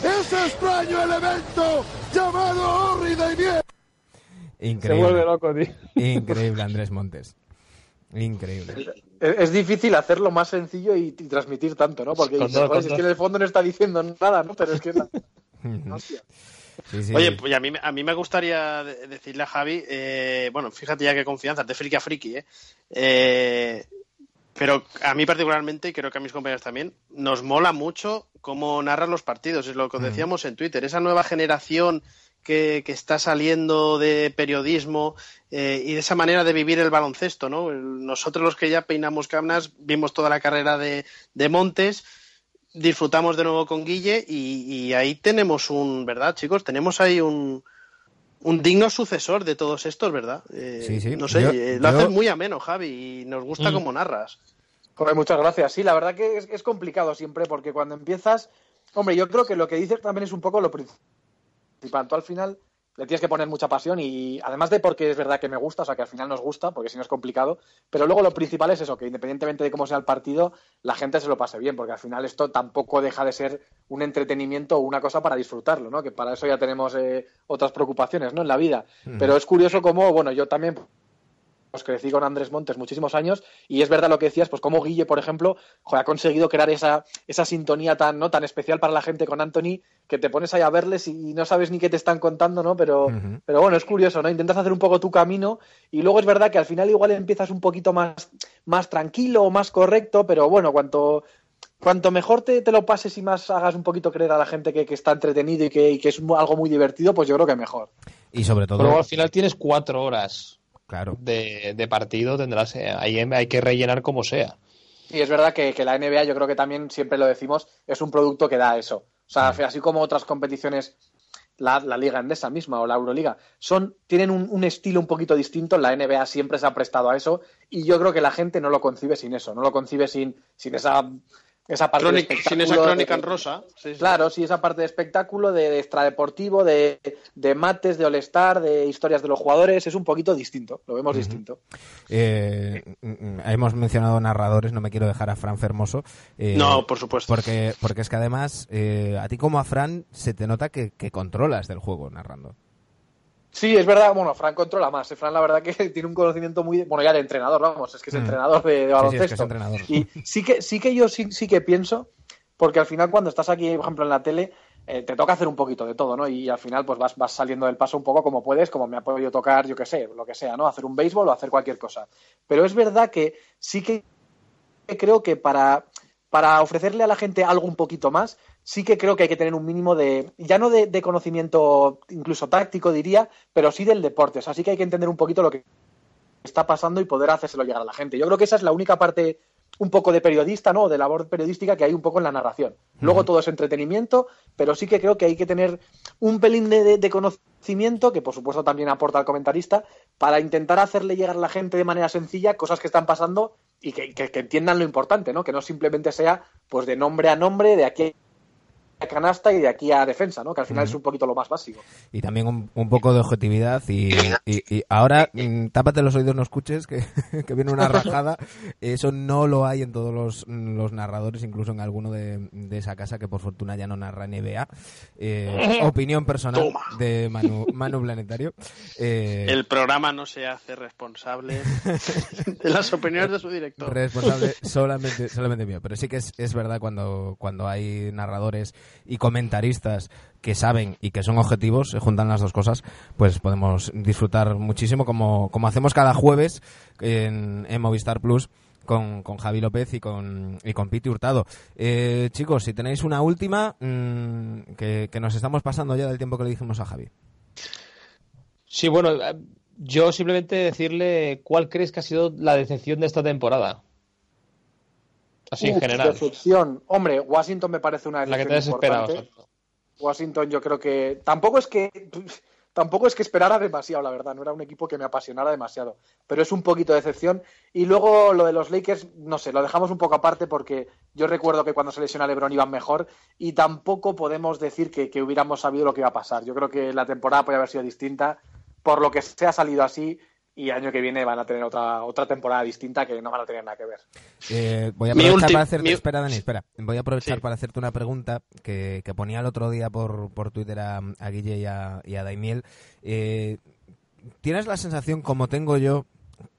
Ese extraño elemento llamado Orri de Nieve. Se Increíble. vuelve loco, tío. Increíble, Andrés Montes. Increíble. Es, es difícil hacerlo más sencillo y, y transmitir tanto, ¿no? Porque dices, dos, "Joder, con si es dos. que en el fondo no está diciendo nada, ¿no? Pero es que es la... Hostia. Sí, sí. Oye, pues a mí, a mí me gustaría de- decirle a Javi, eh, bueno, fíjate ya qué confianza, de friki a friki, ¿eh? Eh, Pero a mí particularmente, y creo que a mis compañeros también, nos mola mucho cómo narran los partidos. Es lo que os decíamos en Twitter. Esa nueva generación que, que está saliendo de periodismo eh, y de esa manera de vivir el baloncesto, ¿no? Nosotros los que ya peinamos canas, vimos toda la carrera de, de Montes, disfrutamos de nuevo con Guille y, y ahí tenemos un, ¿verdad, chicos? Tenemos ahí un, un digno sucesor de todos estos, ¿verdad? Eh, Sí, sí. No sé, Yo- eh, lo yo- haces muy ameno, Javi, y nos gusta Mm. cómo narras. Joder, muchas gracias. Sí, la verdad que es, es complicado siempre porque cuando empiezas, hombre, yo creo que lo que dices también es un poco lo principal. Tú al final le tienes que poner mucha pasión y además de porque es verdad que me gusta, o sea que al final nos gusta, porque si no es complicado, pero luego lo principal es eso, que independientemente de cómo sea el partido, la gente se lo pase bien, porque al final esto tampoco deja de ser un entretenimiento o una cosa para disfrutarlo, ¿no? Que para eso ya tenemos eh, otras preocupaciones, ¿no? En la vida. Pero es curioso cómo, bueno, yo también pues crecí con Andrés Montes muchísimos años y es verdad lo que decías, pues como Guille, por ejemplo, joder, ha conseguido crear esa, esa sintonía tan, ¿no? tan especial para la gente con Anthony que te pones ahí a verles y no sabes ni qué te están contando, ¿no? Pero, pero bueno, es curioso, ¿no? Intentas hacer un poco tu camino y luego es verdad que al final igual empiezas un poquito más, más tranquilo o más correcto, pero bueno, cuanto, cuanto mejor te, te lo pases y más hagas un poquito creer a la gente que, que está entretenido y que, y que es algo muy divertido, pues yo creo que mejor. Y sobre todo, Pero al final tienes cuatro horas claro. de, de partido, tendrás eh, ahí hay que rellenar como sea. Y es verdad que, que la NBA, yo creo que también siempre lo decimos, es un producto que da eso. O sea, así como otras competiciones, la, la Liga Endesa misma o la Euroliga, son, tienen un, un estilo un poquito distinto. La NBA siempre se ha prestado a eso y yo creo que la gente no lo concibe sin eso, no lo concibe sin, sin esa, esa parte de sin esa crónica de- en rosa. Sí, sí. Claro, sí, esa parte de espectáculo, de, de extradeportivo, de, de mates, de all-star, de historias de los jugadores, es un poquito distinto, lo vemos distinto. Eh, hemos mencionado narradores, no me quiero dejar a Fran Fermoso. eh, No, por supuesto. Porque, porque es que además, eh, a ti como a Fran, se te nota que, que controlas del juego narrando. Sí, es verdad, bueno, Fran controla más. eh, Fran, la verdad que tiene un conocimiento muy, bueno, ya de entrenador, vamos, es que es Mm. entrenador de, de Sí, sí, es que baloncesto. es entrenador. Y sí que, sí que yo sí, sí que pienso, porque al final cuando estás aquí, por ejemplo, en la tele, eh, te toca hacer un poquito de todo, ¿no? Y al final pues vas, vas saliendo del paso un poco como puedes, como me ha podido tocar, yo qué sé, lo que sea, ¿no? Hacer un béisbol o hacer cualquier cosa. Pero es verdad que sí que creo que para, para ofrecerle a la gente algo un poquito más, sí que creo que hay que tener un mínimo de, ya no de, de conocimiento incluso táctico diría, pero sí del deporte. O sea, sí que hay que entender un poquito lo que está pasando y poder hacérselo llegar a la gente. Yo creo que esa es la única parte un poco de periodista, ¿no? De labor periodística que hay un poco en la narración. Luego todo es entretenimiento, pero sí que creo que hay que tener un pelín de, de- de conocimiento, que por supuesto también aporta el comentarista, para intentar hacerle llegar a la gente de manera sencilla cosas que están pasando y que, que- que entiendan lo importante, ¿no? Que no simplemente sea pues de nombre a nombre, de aquí a canasta y de aquí a defensa, ¿no? Que al final es un poquito lo más básico. Y también un, un poco de objetividad. Y, y- y ahora, mm, tápate los oídos, no escuches, que, que viene una rajada. Eso no lo hay en todos los, los narradores, incluso en alguno de, de esa casa que por fortuna ya no narra NBA. Eh, opinión personal Toma. de Manu, Manu Planetario. Eh, El programa no se hace responsable de las opiniones de su director. responsable solamente solamente mío pero sí que es, es verdad cuando cuando hay narradores y comentaristas que saben y que son objetivos se juntan las dos cosas pues podemos disfrutar muchísimo como como hacemos cada jueves en, Movistar Plus con, con Javi López y con, y con Piti Hurtado. Eh, chicos, si tenéis una última, mm, que, que nos estamos pasando ya del tiempo que le dijimos a Javi. Sí, bueno, eh, yo simplemente decirle cuál crees que ha sido la decepción de esta temporada. Así en general. Decepción. Hombre, Washington me parece una La que te importante. Washington yo creo que tampoco es que tampoco es que esperara demasiado, la verdad, no era un equipo que me apasionara demasiado, pero es un poquito de decepción y luego lo de los Lakers, no sé, lo dejamos un poco aparte porque yo recuerdo que cuando se lesiona LeBron iban mejor y tampoco podemos decir que, que hubiéramos sabido lo que iba a pasar. Yo creo que la temporada podría haber sido distinta, por lo que se ha salido así y año que viene van a tener otra otra temporada distinta que no van a tener nada que ver. Eh, voy a aprovechar para hacerte, mi- espera Dani, espera, voy a aprovechar Sí. para hacerte una pregunta que, que ponía el otro día por, por Twitter a, a Guille y a, y a Daimiel. Eh, ¿Tienes la sensación, como tengo yo,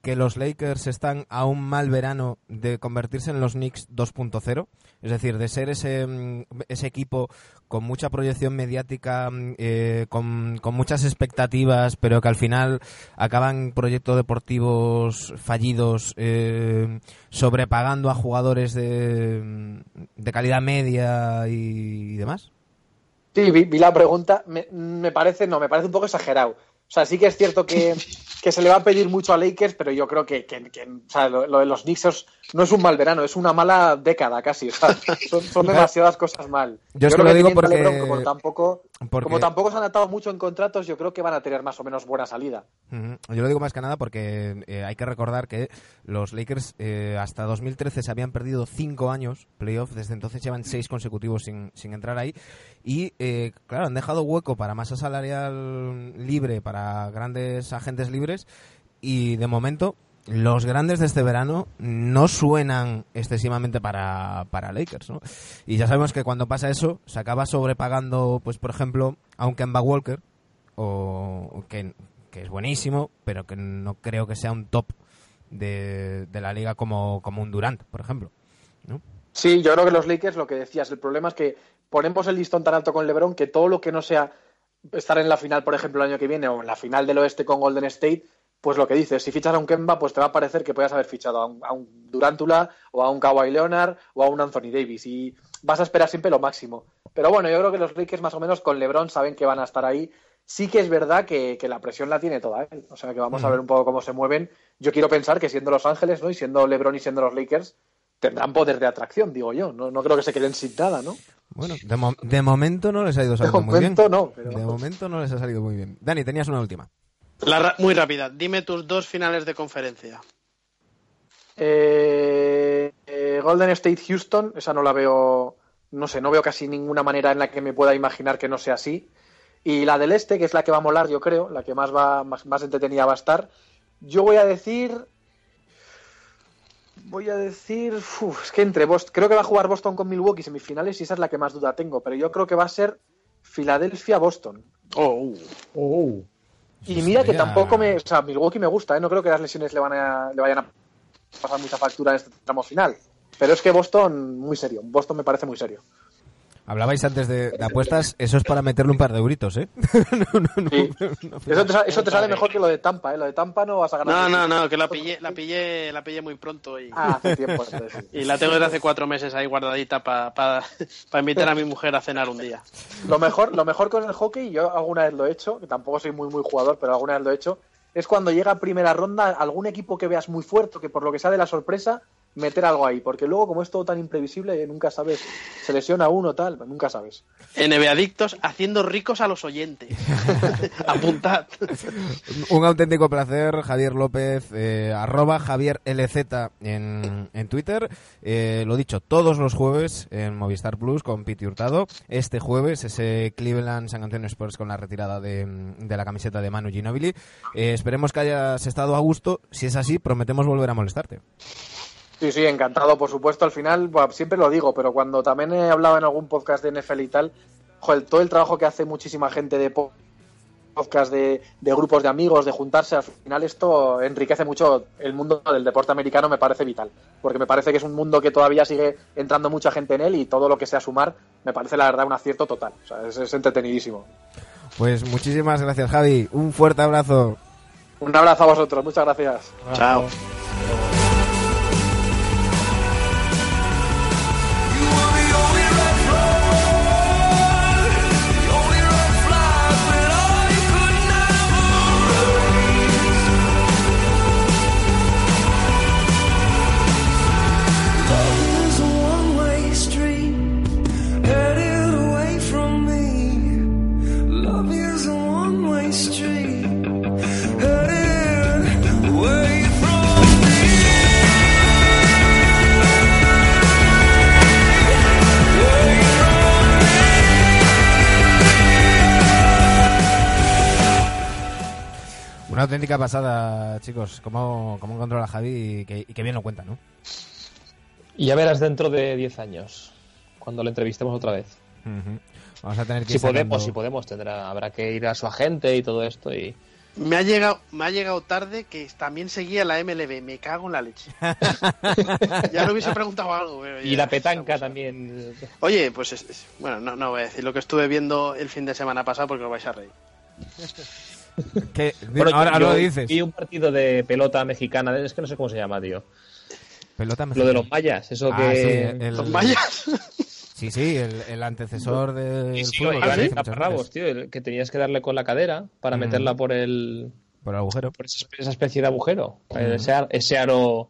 que los Lakers están a un mal verano de convertirse en los Knicks 2.0? Es decir, de ser ese, mm, ese equipo con mucha proyección mediática, mm, eh, con, con muchas expectativas, pero que al final acaban proyectos deportivos fallidos, eh, sobrepagando a jugadores de, de calidad media y, demás. Sí, vi, la pregunta. Me parece, no, me parece un poco exagerado. O sea, sí que es cierto que, que se le va a pedir mucho a Lakers, pero yo creo que, que- que, o sea, lo, lo de los Knicks no es un mal verano, es una mala década casi. o sea, son, son demasiadas cosas mal. Yo es que creo lo digo porque- LeBron, como tampoco, porque- como tampoco se han atado mucho en contratos, yo creo que van a tener más o menos buena salida. Yo lo digo más que nada porque eh, hay que recordar que los Lakers eh, hasta 2013 se habían perdido cinco años playoff, desde entonces llevan seis consecutivos sin, sin entrar ahí y eh, claro, han dejado hueco para masa salarial libre, para grandes agentes libres y de momento los grandes de este verano no suenan excesivamente para, para Lakers, ¿no? Y ya sabemos que cuando pasa eso se acaba sobrepagando, pues por ejemplo, a un Kemba Walker, o que, que es buenísimo, pero que no creo que sea un top de, de la liga como, como un Durant, por ejemplo. Sí, yo creo que los Lakers, lo que decías, el problema es que ponemos el listón tan alto con LeBron que todo lo que no sea estar en la final, por ejemplo, el año que viene o en la final del oeste con Golden State, pues lo que dices, si fichas a un Kemba, pues te va a parecer que puedes haber fichado a un, a un Durantula o a un Kawhi Leonard o a un Anthony Davis y vas a esperar siempre lo máximo. Pero bueno, yo creo que los Lakers más o menos con LeBron saben que van a estar ahí. Sí que es verdad que, que la presión la tiene toda él. O sea que vamos a ver un poco cómo se mueven. Yo quiero pensar que siendo Los Ángeles, ¿no? Y siendo LeBron y siendo los Lakers, tendrán poder de atracción, digo yo. No, no creo que se queden sin nada, ¿no? Bueno, de, mo- de momento no les ha ido saliendo muy bien. momento no, pero- De momento no les ha salido muy bien. Dani, tenías una última. La ra- muy rápida. Dime tus dos finales de conferencia. Eh, eh, Golden State Houston, esa no la veo, no sé, no veo casi ninguna manera en la que me pueda imaginar que no sea así. Y la del este, que es la que va a molar, yo creo, la que más va, más, más entretenida va a estar. Yo voy a decir. Voy a decir. uf, es que entre Boston. Creo que va a jugar Boston con Milwaukee semifinales y esa es la que más duda tengo. Pero yo creo que va a ser Filadelfia-Boston. Oh, Oh. Y mira que tampoco me. O sea, Milwaukee me gusta, ¿eh? No creo que las lesiones le, van a, le vayan a pasar mucha factura en este tramo final. Pero es que Boston, muy serio. Boston me parece muy serio. Hablabais antes de, de apuestas, eso es para meterle un par de euritos, ¿eh? no, no, no, Sí. no, Eso te, eso te sale mejor que lo de Tampa, ¿eh? Lo de Tampa no vas a ganar. No, no, no, que la pillé, la pillé, la pillé muy pronto y, Ah, hace tiempo. entonces sí. y la tengo desde hace cuatro meses ahí guardadita para invitar a mi mujer a cenar un día. Lo mejor, lo mejor con el hockey, yo alguna vez lo he hecho, que tampoco soy muy muy jugador, pero alguna vez lo he hecho, es cuando llega a primera ronda algún equipo que veas muy fuerte, que por lo que sea de la sorpresa, meter algo ahí. Porque luego, como es todo tan imprevisible, eh, nunca sabes, se lesiona uno tal, nunca sabes. NBA Adictos haciendo ricos a los oyentes. Apuntad. Un auténtico placer, Javier López, eh, arroba Javier LZ en, en Twitter. Eh, lo dicho, todos los jueves en Movistar Plus con Piti Hurtado. Este jueves ese Cleveland San Antonio Spurs con la retirada de, de la camiseta de Manu Ginobili. Eh, esperemos que hayas estado a gusto. Si es así, prometemos volver a molestarte. Sí, sí, encantado, por supuesto. Al final, siempre lo digo, pero cuando también he hablado en algún podcast de NFL y tal, joder, todo el trabajo que hace muchísima gente de po- podcast, de, de grupos de amigos, de juntarse, al final esto enriquece mucho el mundo del deporte americano, me parece vital. Porque me parece que es un mundo que todavía sigue entrando mucha gente en él y todo lo que sea sumar, me parece la verdad un acierto total. O sea, es, es entretenidísimo. Pues muchísimas gracias, Javi. Un fuerte abrazo. Un abrazo a vosotros, muchas gracias. Chao. Auténtica pasada, chicos. Cómo, cómo controla Javi y que, y que bien lo cuenta, ¿no? Y ya verás dentro de 10 años, cuando le entrevistemos otra vez. Ujú. Vamos a tener que Si sacando- podemos, si podemos, tendrá, habrá que ir a su agente y todo esto. y Me ha llegado, me ha llegado tarde que también seguía la MLB. Me cago en la leche. ya le hubiese preguntado algo. pero Y ya, la petanca también. Oye, pues es- es- bueno, no, no voy a decir lo que estuve viendo el fin de semana pasado porque os vais a reír. Bueno, ahora yo lo dices. Vi un partido de pelota mexicana, es que no sé cómo se llama, tío. Pelota Lo de los mayas, eso Ah, que. sí, el- Los mayas. Sí, sí, el, el antecesor del Sí, sí, fútbol. taparrabos, veces. tío, el que tenías que darle con la cadera para Mm. meterla por el Por el agujero. por esa, especie de agujero, Mm. ese aro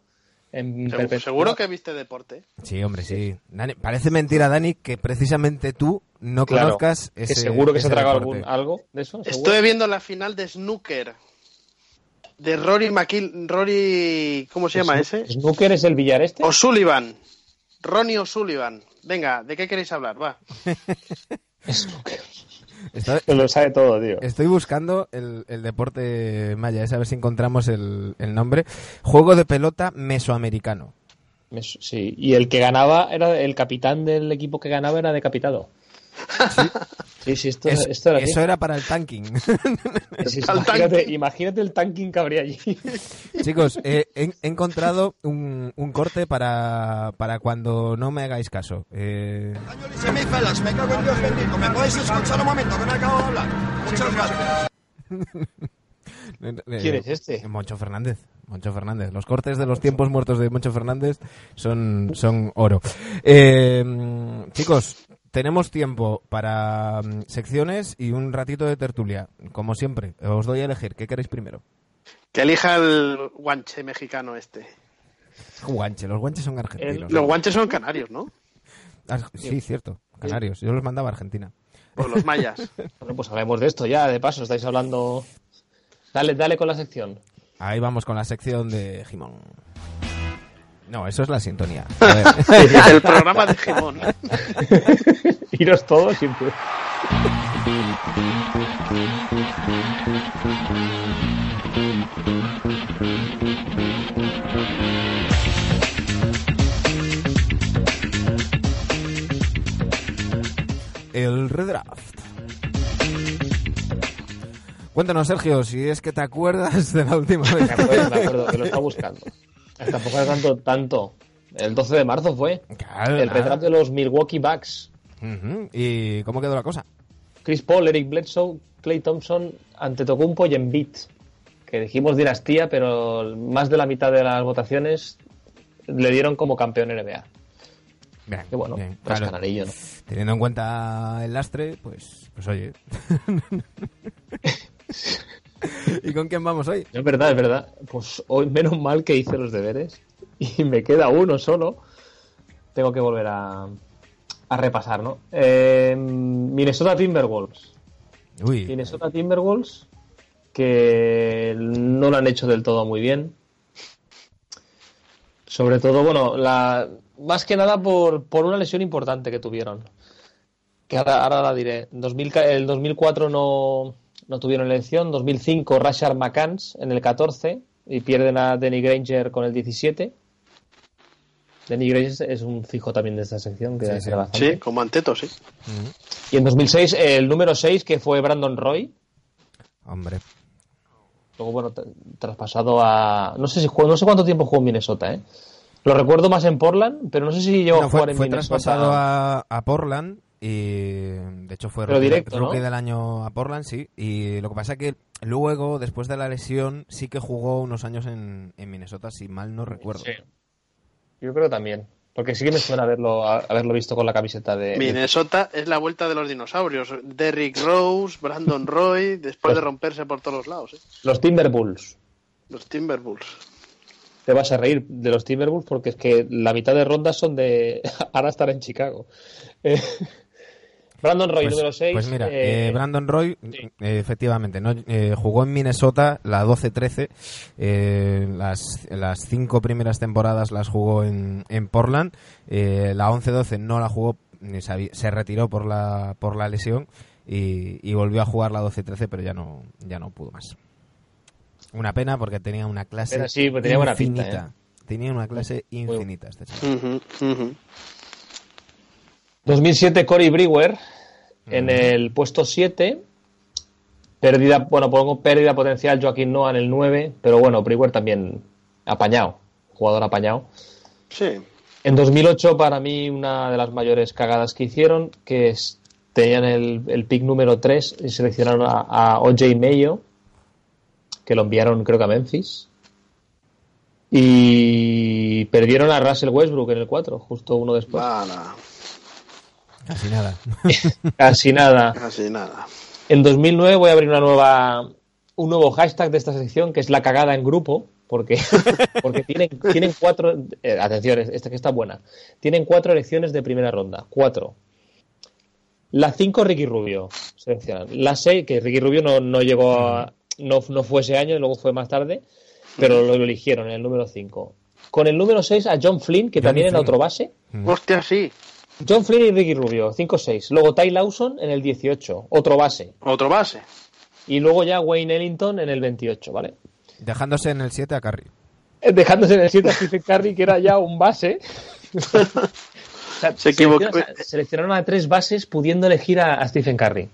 en Seguro, que viste deporte. Sí, hombre, sí. Dani- parece mentira, Dani, que precisamente tú no Claro, conozcas que ese seguro que se ha tragado algo de eso. seguro. Estuve viendo la final de snooker de Rory McIl Rory ¿cómo se llama ese? ¿Snooker es el billar este? O'Sullivan. Ronnie O'Sullivan. Venga, ¿de qué queréis hablar? Va. Snooker. Estoy, Lo sabe todo, tío. estoy buscando el, el deporte maya, es a ver si encontramos el, el nombre. Juego de pelota mesoamericano. Sí, y el que ganaba era el capitán del equipo que ganaba era decapitado. Sí, sí, esto, Es- esto era eso era para el tanking. Sí, sí, imagínate, tanking. imagínate el tanking que habría allí. Chicos, eh, he, he encontrado un, un corte para, para cuando no me hagáis caso. Eh, me cago en Dios bendito. ¿Me podéis escuchar un momento que no acabo de hablar? Muchas gracias. eh, ¿Quién es este? Moncho Fernández. Moncho Fernández. Los cortes de los tiempos muertos de Moncho Fernández son, son oro. Eh, chicos, tenemos tiempo para mm, secciones y un ratito de tertulia. Como siempre, os doy a elegir. ¿Qué queréis primero? Que elija el guanche mexicano este. Guanche. Los guanches son argentinos. Los guanches son canarios, ¿no? Ah, sí, cierto. Canarios. Yo los mandaba a Argentina. O los mayas. Bueno, pues hablemos de esto ya, de paso, estáis hablando... Dale, dale con la sección. Ahí vamos con la sección de Jimón. No, eso es la sintonía. El programa de Gemón. Iros todos siempre. el redraft. Cuéntanos, Sergio, si es que te acuerdas de la última vez. Me acuerdo, me acuerdo, que lo está buscando. Tampoco era tanto, tanto. El 12 de marzo fue Claro, el retrato de los Milwaukee Bucks. ¿Y cómo quedó la cosa? Chris Paul, Eric Bledsoe, Clay Thompson, Antetokounmpo y Embiid. Que dijimos dinastía, pero más de la mitad de las votaciones le dieron como campeón NBA. Bien, Que bueno, bien, claro. canarillo, ¿no? Teniendo en cuenta el lastre, pues, pues oye. ¿Y con quién vamos hoy? Es verdad, es verdad. Pues hoy menos mal que hice los deberes y me queda uno solo. Tengo que volver a, a repasar, ¿no? Eh, Minnesota Timberwolves. Uy, Minnesota Timberwolves que no lo han hecho del todo muy bien. Sobre todo, bueno, la, más que nada por, por una lesión importante que tuvieron. Que ahora, ahora la diré. 2000 ca- el 2004 no, no tuvieron elección. 2005 Rashard McCanns en el 14 y pierden a Denny Granger con el 17. Denny Granger es un fijo también de esta sección. Que Sí, sí. bastante. Sí, como Anteto, sí. Y en 2006 el número 6 que fue Brandon Roy. hombre. Luego, bueno, traspasado a. No sé si jugó, no sé cuánto tiempo jugó en Minnesota, ¿eh? Lo recuerdo más en Portland, pero no sé si llegó No, a jugar fue, en fue Minnesota. traspasado a, a Portland y de hecho fue rookie, directo, rookie ¿no? del año a Portland, sí. Y lo que pasa es que luego, después de la lesión, sí que jugó unos años en, en Minnesota, si mal no recuerdo. Sí. Yo creo también. Porque sí que me suena haberlo, a- haberlo visto con la camiseta de. de- Minnesota es la vuelta de los dinosaurios. Derrick Rose, Brandon Roy, después de romperse por todos los lados. ¿eh? Los Timberwolves. Los Timberwolves. Te vas a reír de los Timberwolves porque es que la mitad de rondas son de. Ahora estar en Chicago. Eh, Brandon Roy, Pues, número 6. pues mira, eh, Brandon Roy, eh, efectivamente, no, eh, jugó en Minnesota la 12-13. eh, las, las cinco primeras temporadas las jugó en, en Portland. eh, la 11-12 no la jugó, se retiró por la, por la lesión y, y volvió a jugar la 12-13, pero ya no, ya no pudo más. Una pena porque tenía una clase Pero sí, pues tenía buena pinta, infinita. Tenía una clase infinita este chaval. Ujú, ujú. 2007 Cory Brewer en el puesto 7. Pérdida, bueno, pongo pérdida potencial Joaquín Noah en el 9, pero bueno, Brewer también apañado, jugador apañado. Sí. En 2008, para mí, una de las mayores cagadas que hicieron, que es, tenían el, el pick número 3 y seleccionaron a, a O.J. Mayo, que lo enviaron creo que a Memphis. Y perdieron a Russell Westbrook en el 4, justo uno después. Casi nada. Casi nada. casi nada. En 2009 voy a abrir una nueva, un nuevo hashtag de esta sección que es la cagada en grupo, porque, porque tienen, tienen cuatro, eh, atención, esta que está buena, tienen cuatro elecciones de primera ronda, cuatro. La 5 Ricky Rubio, seleccionan. La 6, que Ricky Rubio no, no llegó a, no, no fue ese año, luego fue más tarde, pero lo eligieron en el número 5. Con el número 6 a John Flynn, que también era Flynn. otro base. Hostia, sí. John Flynn y Ricky Rubio, 5-6. Luego Ty Lawson en el 18, otro base. Otro base. Y luego ya Wayne Ellington en el 28, ¿vale? Dejándose en el 7 a Curry. Eh, Dejándose en el 7 a Stephen Curry, que era ya un base. O sea, Se equivocó. seleccionaron a- Seleccionaron a tres bases pudiendo elegir a, a Stephen Curry.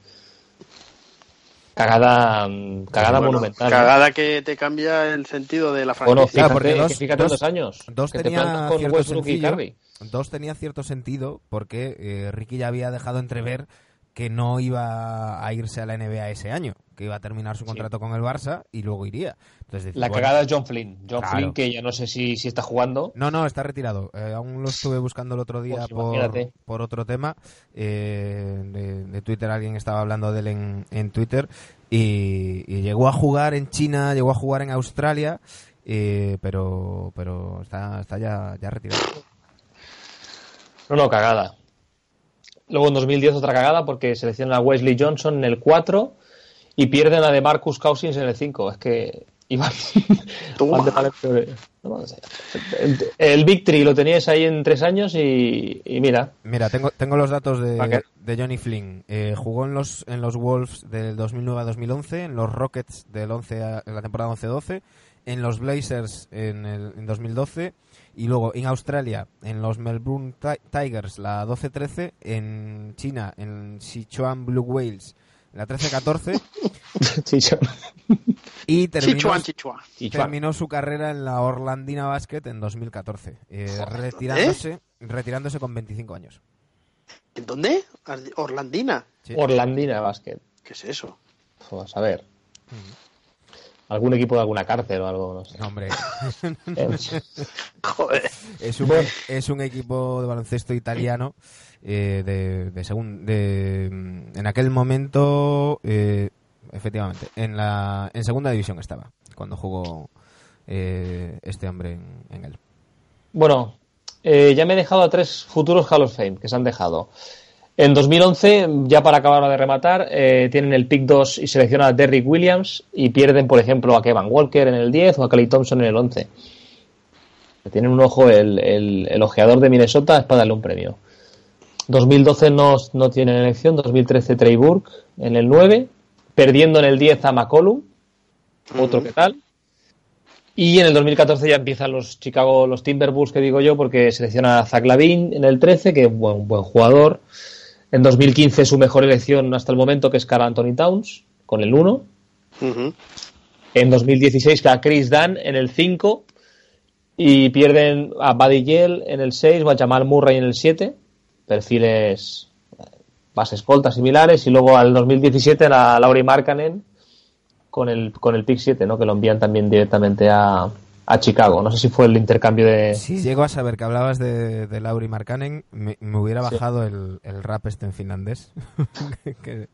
Cagada, mm, cagada Bueno, monumental. ¿no? Cagada que te cambia el sentido de la Bueno, franquicia. fíjate, Claro, porque dos- fíjate dos- dos años. Dos que te tenía plantas con Westbrook y sencillo, Curry. Dos tenía cierto sentido porque eh, Ricky ya había dejado entrever que no iba a irse a la NBA ese año, que iba a terminar su contrato con el Barça y luego iría. Entonces, La bueno, cagada es John Flynn. John Claro. Flynn, que ya no sé si, si está jugando. No, no, está retirado. Eh, aún lo estuve buscando el otro día Pues por, por otro tema. Eh, de, de Twitter, alguien estaba hablando de él en, en Twitter. Y, y llegó a jugar en China, llegó a jugar en Australia. eh, pero pero está, está ya, ya retirado. No, cagada. Luego en 2010 otra cagada porque seleccionan a Wesley Johnson en el 4 y pierden a de Marcus Cousins en el 5. Es que van de mal el, el Victory lo teníais ahí en tres años y, y mira, Mira, tengo, tengo los datos ¿Para de, Johnny Flynn. Eh, jugó en los, en los Wolves del 2009 a 2011, en los Rockets del 11 a- en la temporada 11-12, en los Blazers en, el, en 2012 y luego en Australia en los Melbourne Ti- Tigers la 12-13, en China en Sichuan Blue Whales la 13-14 Chicho. y terminó, Chichuan, chichuan. Chichuan. terminó su carrera en la Orlandina Basket en 2014, eh, retirándose, retirándose con 25 años. ¿En dónde? Orlandina. Sí. Orlandina Basket. ¿Qué es eso? Pues a ver. Algún equipo de alguna cárcel o algo, no sé. No, hombre, Eh, Joder. Es un, es un equipo de baloncesto italiano eh, de, de, de, mm, en aquel momento eh, efectivamente en la en segunda división estaba cuando jugó eh, este hombre en, él Bueno, eh, ya me he dejado a tres futuros Hall of Fame que se han dejado. En 2011, ya para acabar de rematar, eh, tienen el pick 2 y seleccionan a Derrick Williams y pierden, por ejemplo, a Kevin Walker en el 10 o a Clay Thompson en el 11. Tienen un ojo, el, el, el ojeador de Minnesota es para darle un premio. 2012 no, no tienen elección, 2013 Trey Burke en el 9, perdiendo en el 10 a McCollum, otro que tal. Y en el 2014 ya empiezan los Chicago, los Timberwolves que digo yo, porque selecciona a Zach Lavin en el 13, que es un buen, jugador. En 2015 su mejor elección hasta el momento, que es Carl Anthony Towns, con el 1. Ujú. En 2016 que a Chris Dunn en el 5. Y pierden a Buddy Yell en el 6 o a Jamal Murray en el 7. Perfiles base escoltas similares. Y luego al 2017 a Laurie Markkanen con el, con el pick 7, ¿no? que lo envían también directamente a, a Chicago. No sé si fue el intercambio de... si llego a saber que hablabas de, de Lauri Markkanen me, me hubiera bajado el, el rap este en finlandés que,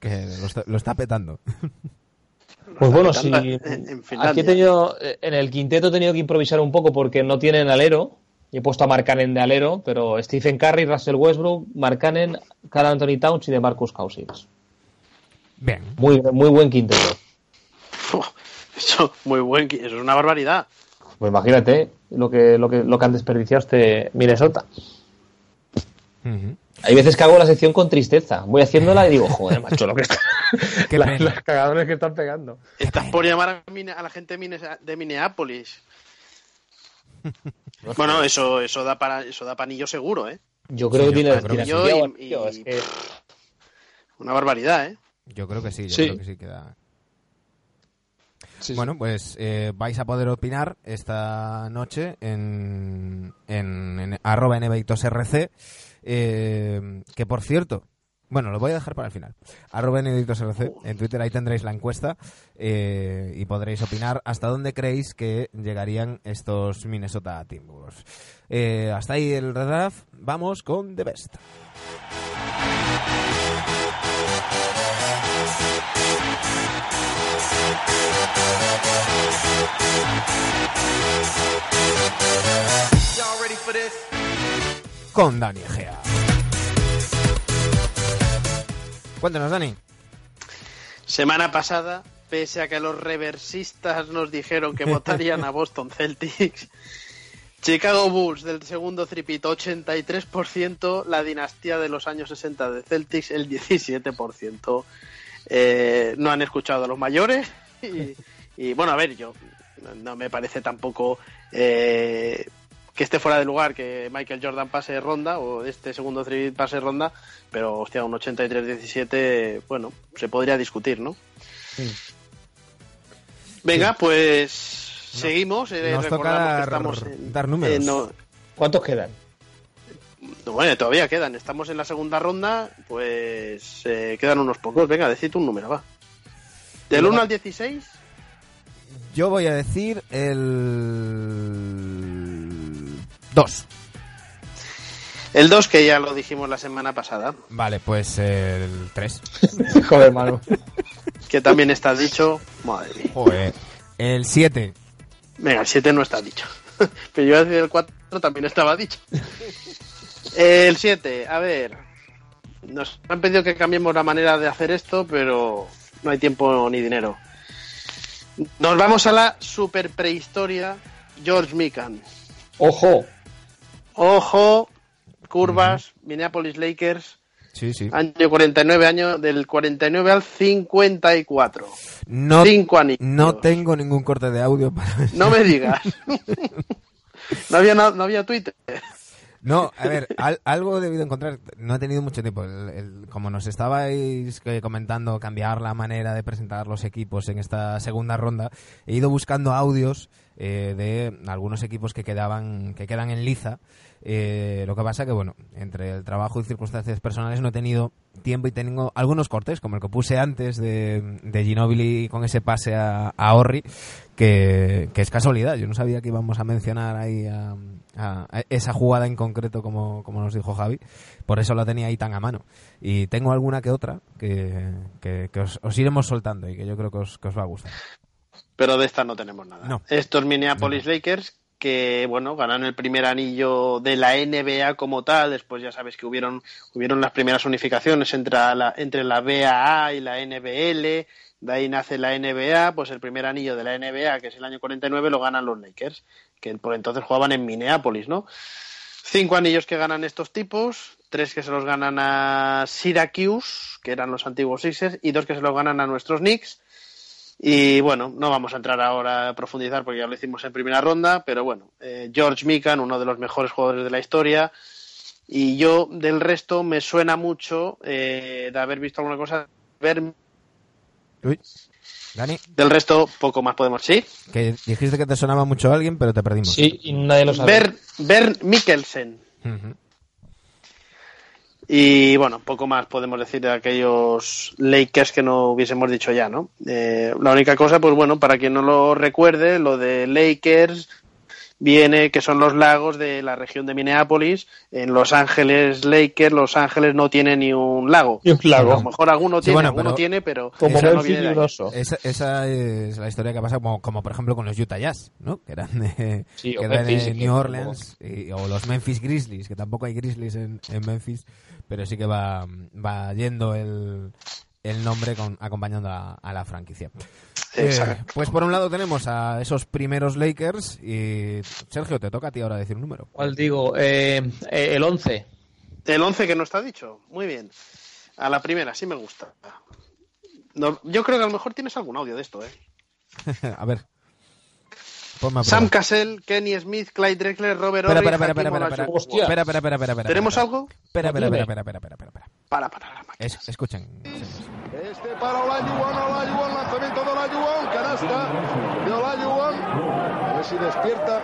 que lo, está, lo está petando Pues bueno, Está si aquí he tenido, eh, en el quinteto he tenido que improvisar un poco porque no tienen alero. Y he puesto a Markkanen de alero, pero Stephen Curry, Russell Westbrook, Markkanen, Carl Anthony Towns y de Marcus Cousins. bien Muy, muy buen quinteto. Eso, muy buen. Eso es una barbaridad. Pues imagínate lo que, lo que, lo que han desperdiciado este Minnesota. Hay veces que hago la sección con tristeza. Voy haciéndola y digo, joder, macho, lo que está, Qué La- pena. los cagadores que están pegando. Estás por llamar a, la gente de Minneapolis. Bueno, eso, eso da para eso da panillo seguro, ¿eh? Yo creo que yo tiene, creo tiene que sí. sentido, Y- tío, y- es que- Una barbaridad, ¿eh? Yo creo que sí, yo Sí. creo que sí queda. sí, sí. Bueno, pues eh, vais a poder opinar esta noche en, en, en arroba nbedictosrc, eh, que por cierto, bueno, lo voy a dejar para el final. Arroba nbedictosrc, en Twitter ahí tendréis la encuesta eh, y podréis opinar hasta dónde creéis que llegarían estos Minnesota Timberwolves. Eh, hasta ahí el draft, vamos con The Best. Con Dani Egea. Cuéntanos, Dani. Semana pasada, pese a que los reversistas nos dijeron que votarían a Boston Celtics, Chicago Bulls del segundo tripito 83%, la dinastía de los años 60 de Celtics el 17%. Eh, no han escuchado a los mayores y, y, bueno, a ver, yo no me parece tampoco eh, que esté fuera de lugar que Michael Jordan pase ronda o este segundo tripit pase ronda, pero hostia, un 83-17, bueno, se podría discutir, ¿no? Venga, pues seguimos. eh, nos toca recordamos que dar- estamos en- dar números. no- ¿Cuántos quedan? no, bueno, todavía quedan. Estamos en la segunda ronda, pues eh, quedan unos pocos. Venga, decid un número, va. Del 1 al 16, Yo voy a decir el 2. el 2 que ya lo dijimos la semana pasada, Vale, pues el 3. Joder, Manu. que también está dicho. Madre mía. Joder. El 7. Venga, el 7 no está dicho. Pero yo iba a decir el 4 también estaba dicho. El 7, a ver. Nos han pedido que cambiemos la manera de hacer esto, pero no hay tiempo ni dinero. Nos vamos a la super prehistoria George Mikan. Ojo. Ojo, curvas, Minneapolis Lakers, Sí, sí. año 49, año del 49 al 54. No, Cinco no tengo ningún corte de audio para... No me digas. no, había no había Twitter. No, a ver, al- algo he debido encontrar. No he tenido mucho tiempo. El- el- como nos estabais eh, comentando, cambiar la manera de presentar los equipos en esta segunda ronda, he ido buscando audios eh, de algunos equipos que quedaban que quedan en liza. Eh, lo que pasa que, bueno, entre el trabajo y circunstancias personales no he tenido tiempo y tengo algunos cortes, como el que puse antes de, de Ginobili con ese pase a, a Orri, que, que es casualidad. Yo no sabía que íbamos a mencionar ahí a, a- esa jugada en concreto, como, como nos dijo Javi. Por eso la tenía ahí tan a mano. Y tengo alguna que otra que, que, que os iremos soltando y que yo creo que os, que os va a gustar. Pero de esta no tenemos nada. No. Estos Minneapolis Lakers que bueno ganaron el primer anillo de la NBA como tal después ya sabes que hubieron hubieron las primeras unificaciones entre la entre la BAA y la NBL de ahí nace la NBA pues el primer anillo de la NBA que es el año 49 lo ganan los Lakers que por entonces jugaban en Minneapolis no cinco anillos que ganan estos tipos tres que se los ganan a Syracuse que eran los antiguos Sixers y dos que se los ganan a nuestros Knicks y bueno, no vamos a entrar ahora a profundizar porque ya lo hicimos en primera ronda, pero bueno, eh, George Mikan, uno de los mejores jugadores de la historia, y yo del resto me suena mucho eh, de haber visto alguna cosa, ver Uy, Dani, del resto poco más podemos, ¿sí? que dijiste que te sonaba mucho a alguien, pero te perdimos. Sí, y nadie lo sabe. Ver, Bernd Mikkelsen. Y bueno, poco más podemos decir de aquellos Lakers que no hubiésemos dicho ya, ¿no? Eh, la única cosa, pues bueno, para quien no lo recuerde, lo de Lakers viene que son los lagos de la región de Minneapolis. En Los Ángeles Lakers, Los Ángeles no tiene ni un lago. Ni un lago. A lo mejor alguno Sí, tiene, bueno, alguno pero- tiene, pero Como eso no viene. Esa, esa es la historia que pasa como, como por ejemplo con los Utah Jazz, ¿no? Que eran de, Sí, o que eran Memphis, de que New. Orleans y- o los Memphis Grizzlies, que tampoco hay Grizzlies en, en Memphis, pero sí que va, va yendo el, el nombre con, acompañando a, a la franquicia. Eh, pues por un lado tenemos a esos primeros Lakers y Sergio, te toca a ti ahora decir un número. ¿Cuál digo? Eh, eh, el 11. El 11 que no está dicho. Muy bien. A la primera, sí me gusta. No, yo creo que a lo mejor tienes algún audio de esto, ¿eh? a ver. A Sam. Cassell, Kenny Smith, Clyde Drexler, Robert Ory, espera, espera, espera, espera, Olajuwon. Hostia. espera, espera, espera, espera, espera, ¿Tenemos algo? Espera, espera, Dime. espera, espera, espera, espera, espera. Para, para, la máquina. Es- escuchen. Este para Olajuwon, Olajuwon, lanzamiento de Olajuwon, canasta de Olajuwon. A ver si despierta.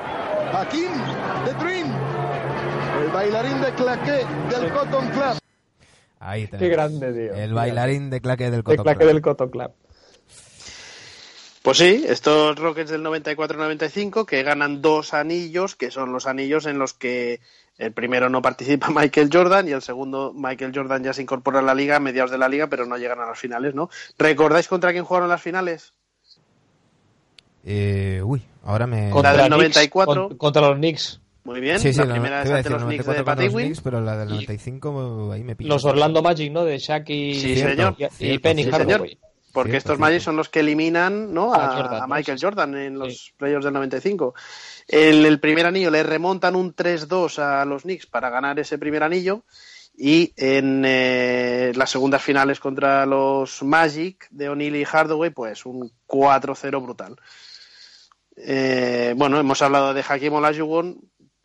Hakim, de Dream. El bailarín de claqué del Cotton Club. Ahí Qué tenemos. grande, tío. El bailarín de claque del El Cotton claque Club. del Cotton Club. Pues sí, estos Rockets del 94-95 que ganan dos anillos, que son los anillos en los que el primero no participa Michael Jordan y el segundo Michael Jordan ya se incorpora a la liga a mediados de la liga, pero no llegan a las finales, ¿no? ¿Recordáis contra quién jugaron las finales? Eh, uy, ahora me... Contra- del Knicks, 94. con- contra los Knicks. Muy bien, Sí, sí, la la- primera es ante los Knicks 94 de contra Patty los Win. Knicks, pero la del 95 ahí me pilla. Los Orlando Magic, ¿no? De Shaq y, Sí, Cierto, señor. y- Penny sí, Hardaway. Porque Cierto, estos cierto. Magic son los que eliminan ¿no? A a, Jordan, a ¿no? Michael Sí. Jordan en los playoffs del 95. El, el primer anillo le remontan un 3-2 a los Knicks para ganar ese primer anillo. Y en eh, las segundas finales contra los Magic de O'Neill y Hardaway, pues un 4-0 brutal. Eh, bueno, hemos hablado de Hakim Olajuwon.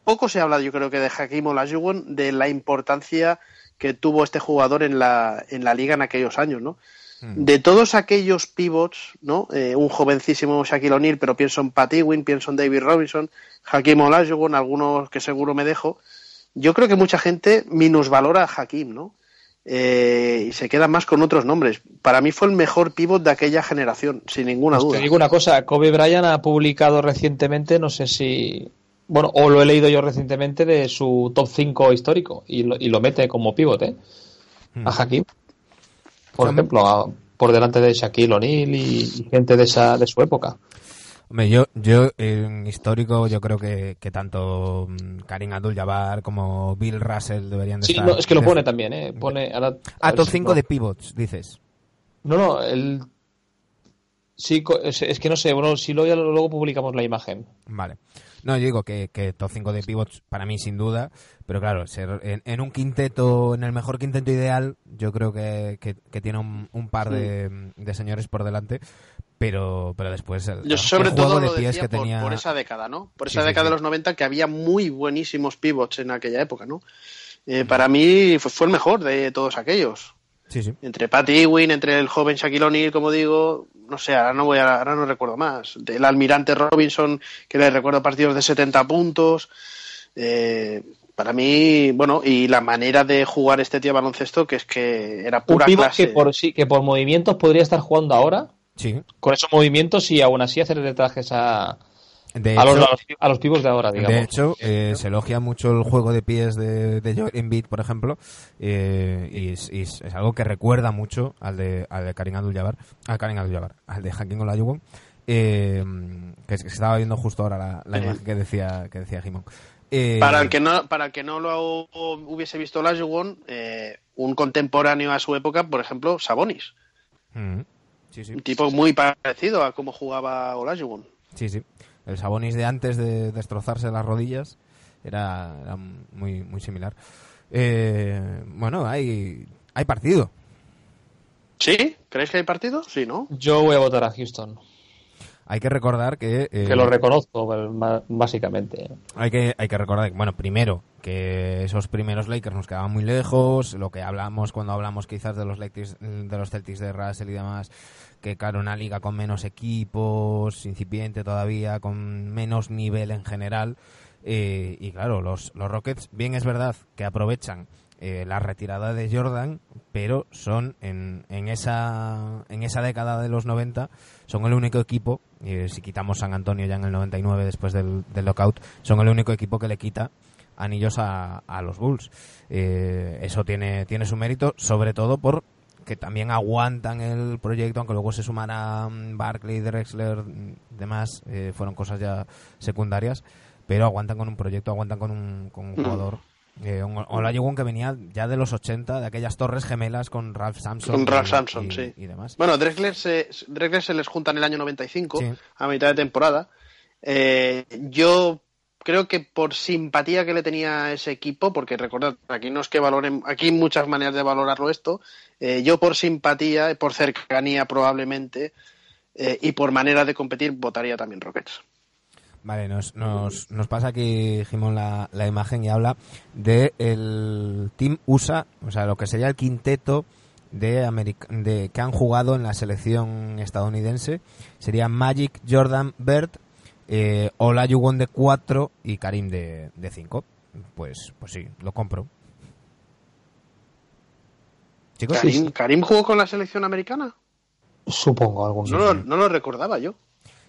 Poco se ha hablado, yo creo que de Hakim Olajuwon, de la importancia que tuvo este jugador en la, en la liga en aquellos años, ¿no? Mm. De todos aquellos pivots, ¿no? Eh, un jovencísimo Shaquille O'Neal, pero pienso en Pat Ewing, pienso en David Robinson, Hakim Olajuwon, algunos que seguro me dejo. Yo creo que mucha gente minusvalora a Hakim, ¿no? Eh, y se queda más con otros nombres. Para mí fue el mejor pivot de aquella generación, sin ninguna Pues duda. te digo una cosa, Kobe Bryant ha publicado recientemente, no sé si, bueno, o lo he leído yo recientemente de su top 5 histórico y lo, y lo mete como pivote ¿eh? Mm. a Hakim, por ejemplo, a- por delante de Shaquille O'Neal y, y gente de esa de su época. Hombre, yo, yo en histórico, yo creo que, que tanto mm, Karim Abdul-Jabbar como Bill Russell deberían de Sí, estar. no, es que lo pone también, ¿eh? Pone, ahora- a Ah, ver top si 5 no- de pivots, dices. No, no, el... Sí, es, es que no sé, bueno, si luego, luego publicamos la imagen. Vale. No, yo digo que, que top 5 de pivots para mí sin duda, pero claro, ser en, en un quinteto, en el mejor quinteto ideal, yo creo que, que- que tiene un, un par de, de señores por delante, pero, pero después el, Yo sobre el juego todo de lo pies decía que por, tenía... por esa década, ¿no? Por esa sí, década sí. de los 90 que había muy buenísimos pivots en aquella época, ¿no? Eh, para mí fue, fue el mejor de todos aquellos. Sí, sí. Entre Pat Ewing, entre el joven Shaquille O'Neal, como digo, no sé, ahora no voy a, ahora no recuerdo más. El almirante Robinson, que le recuerdo partidos de 70 puntos. Eh, para mí, bueno, y la manera de jugar este tío baloncesto, que es que era pura clase. que por, sí, que por movimientos podría estar jugando ahora, Sí. con esos movimientos y aún así hacerle trajes a, De a, los, hecho- a, los, a los pivos de ahora, digamos. De hecho, eh, se elogia mucho el juego de pies de, de Joel Embiid, por ejemplo, eh, y, es, y es- es algo que recuerda mucho al de, al de Karim Abdul-Jabbar, al Karim Abdul-Jabbar, al de Hakim Olajuwon, eh, que, que estaba viendo justo ahora la, la imagen que decía que decía Jimón. Eh, Para el que no, para el que no lo hubiese visto Olajuwon, eh, un contemporáneo a su época, por ejemplo, Sabonis. mm, sí, sí, Un tipo muy parecido a cómo jugaba Olajuwon. sí, sí. El Sabonis de antes de destrozarse las rodillas era, era muy, muy similar. Eh, bueno, hay, hay partido. ¿Sí? ¿Creéis que hay partido? Sí, ¿no? Yo voy a votar a Houston, Hay que recordar que... eh, que lo reconozco, ma- básicamente. Hay que, hay que recordar, bueno, primero, que esos primeros Lakers nos quedaban muy lejos, lo que hablamos cuando hablamos quizás de los Lakers, de los Celtics de Russell y demás, que claro, una liga con menos equipos, incipiente todavía, con menos nivel en general, eh, y claro, los, los Rockets, bien es verdad que aprovechan eh, la retirada de Jordan, pero son en, en, esa, en esa década de los 90, son el único equipo, eh, si quitamos San Antonio ya en el 99 después del, del lockout, son el único equipo que le quita anillos a, a los Bulls. Eh, eso tiene, tiene su mérito, sobre todo por que también aguantan el proyecto, aunque luego se sumarán Barkley, Drexler, mm, demás, eh, fueron cosas ya secundarias, pero aguantan con un proyecto, aguantan con un, con un Mm. Eh, Olajuwon que venía ya de los 80, de aquellas torres gemelas con Ralph Sampson. Con Ralph y- Sampson, y- sí. y demás. Bueno, Drexler se, Drexler se les junta en el año 95, Sí. a mitad de temporada. Eh, yo creo que por simpatía que le tenía a ese equipo, porque recordad, aquí no es que valoren, aquí hay muchas maneras de valorarlo esto, eh, yo por simpatía, por cercanía probablemente, eh, y por manera de competir, votaría también Rockets. Vale, nos, nos, nos pasa aquí, Jimón, la, la imagen y habla de el Team USA, o sea, lo que sería el quinteto de, Ameri- de que han jugado en la selección estadounidense. Sería Magic, Jordan, Bird, eh, Olajuwon de 4 y Karim de 5. Pues, pues sí, lo compro. Chicos, Karim, Karim jugó con la selección americana. Supongo, algún No lo, no lo recordaba yo.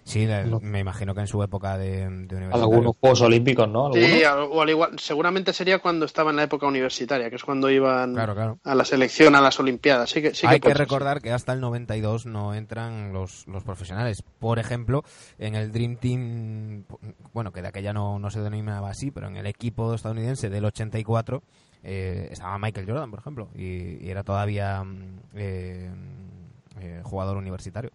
Sí, la- No. me imagino que en su época de, de algunos Juegos Olímpicos, ¿no? ¿Alguno? Sí, o al igual, seguramente sería cuando estaba en la época universitaria, que es cuando iban Claro, claro. a la selección, a las Olimpiadas. Sí que, sí Hay que ser, recordar que hasta el 92 no entran los, los profesionales. Por ejemplo, en el Dream Team, bueno, que de aquella no, no se denominaba así, pero en el equipo estadounidense del 84 eh, estaba Michael Jordan, por ejemplo, y, y era todavía mm, eh, eh, jugador universitario.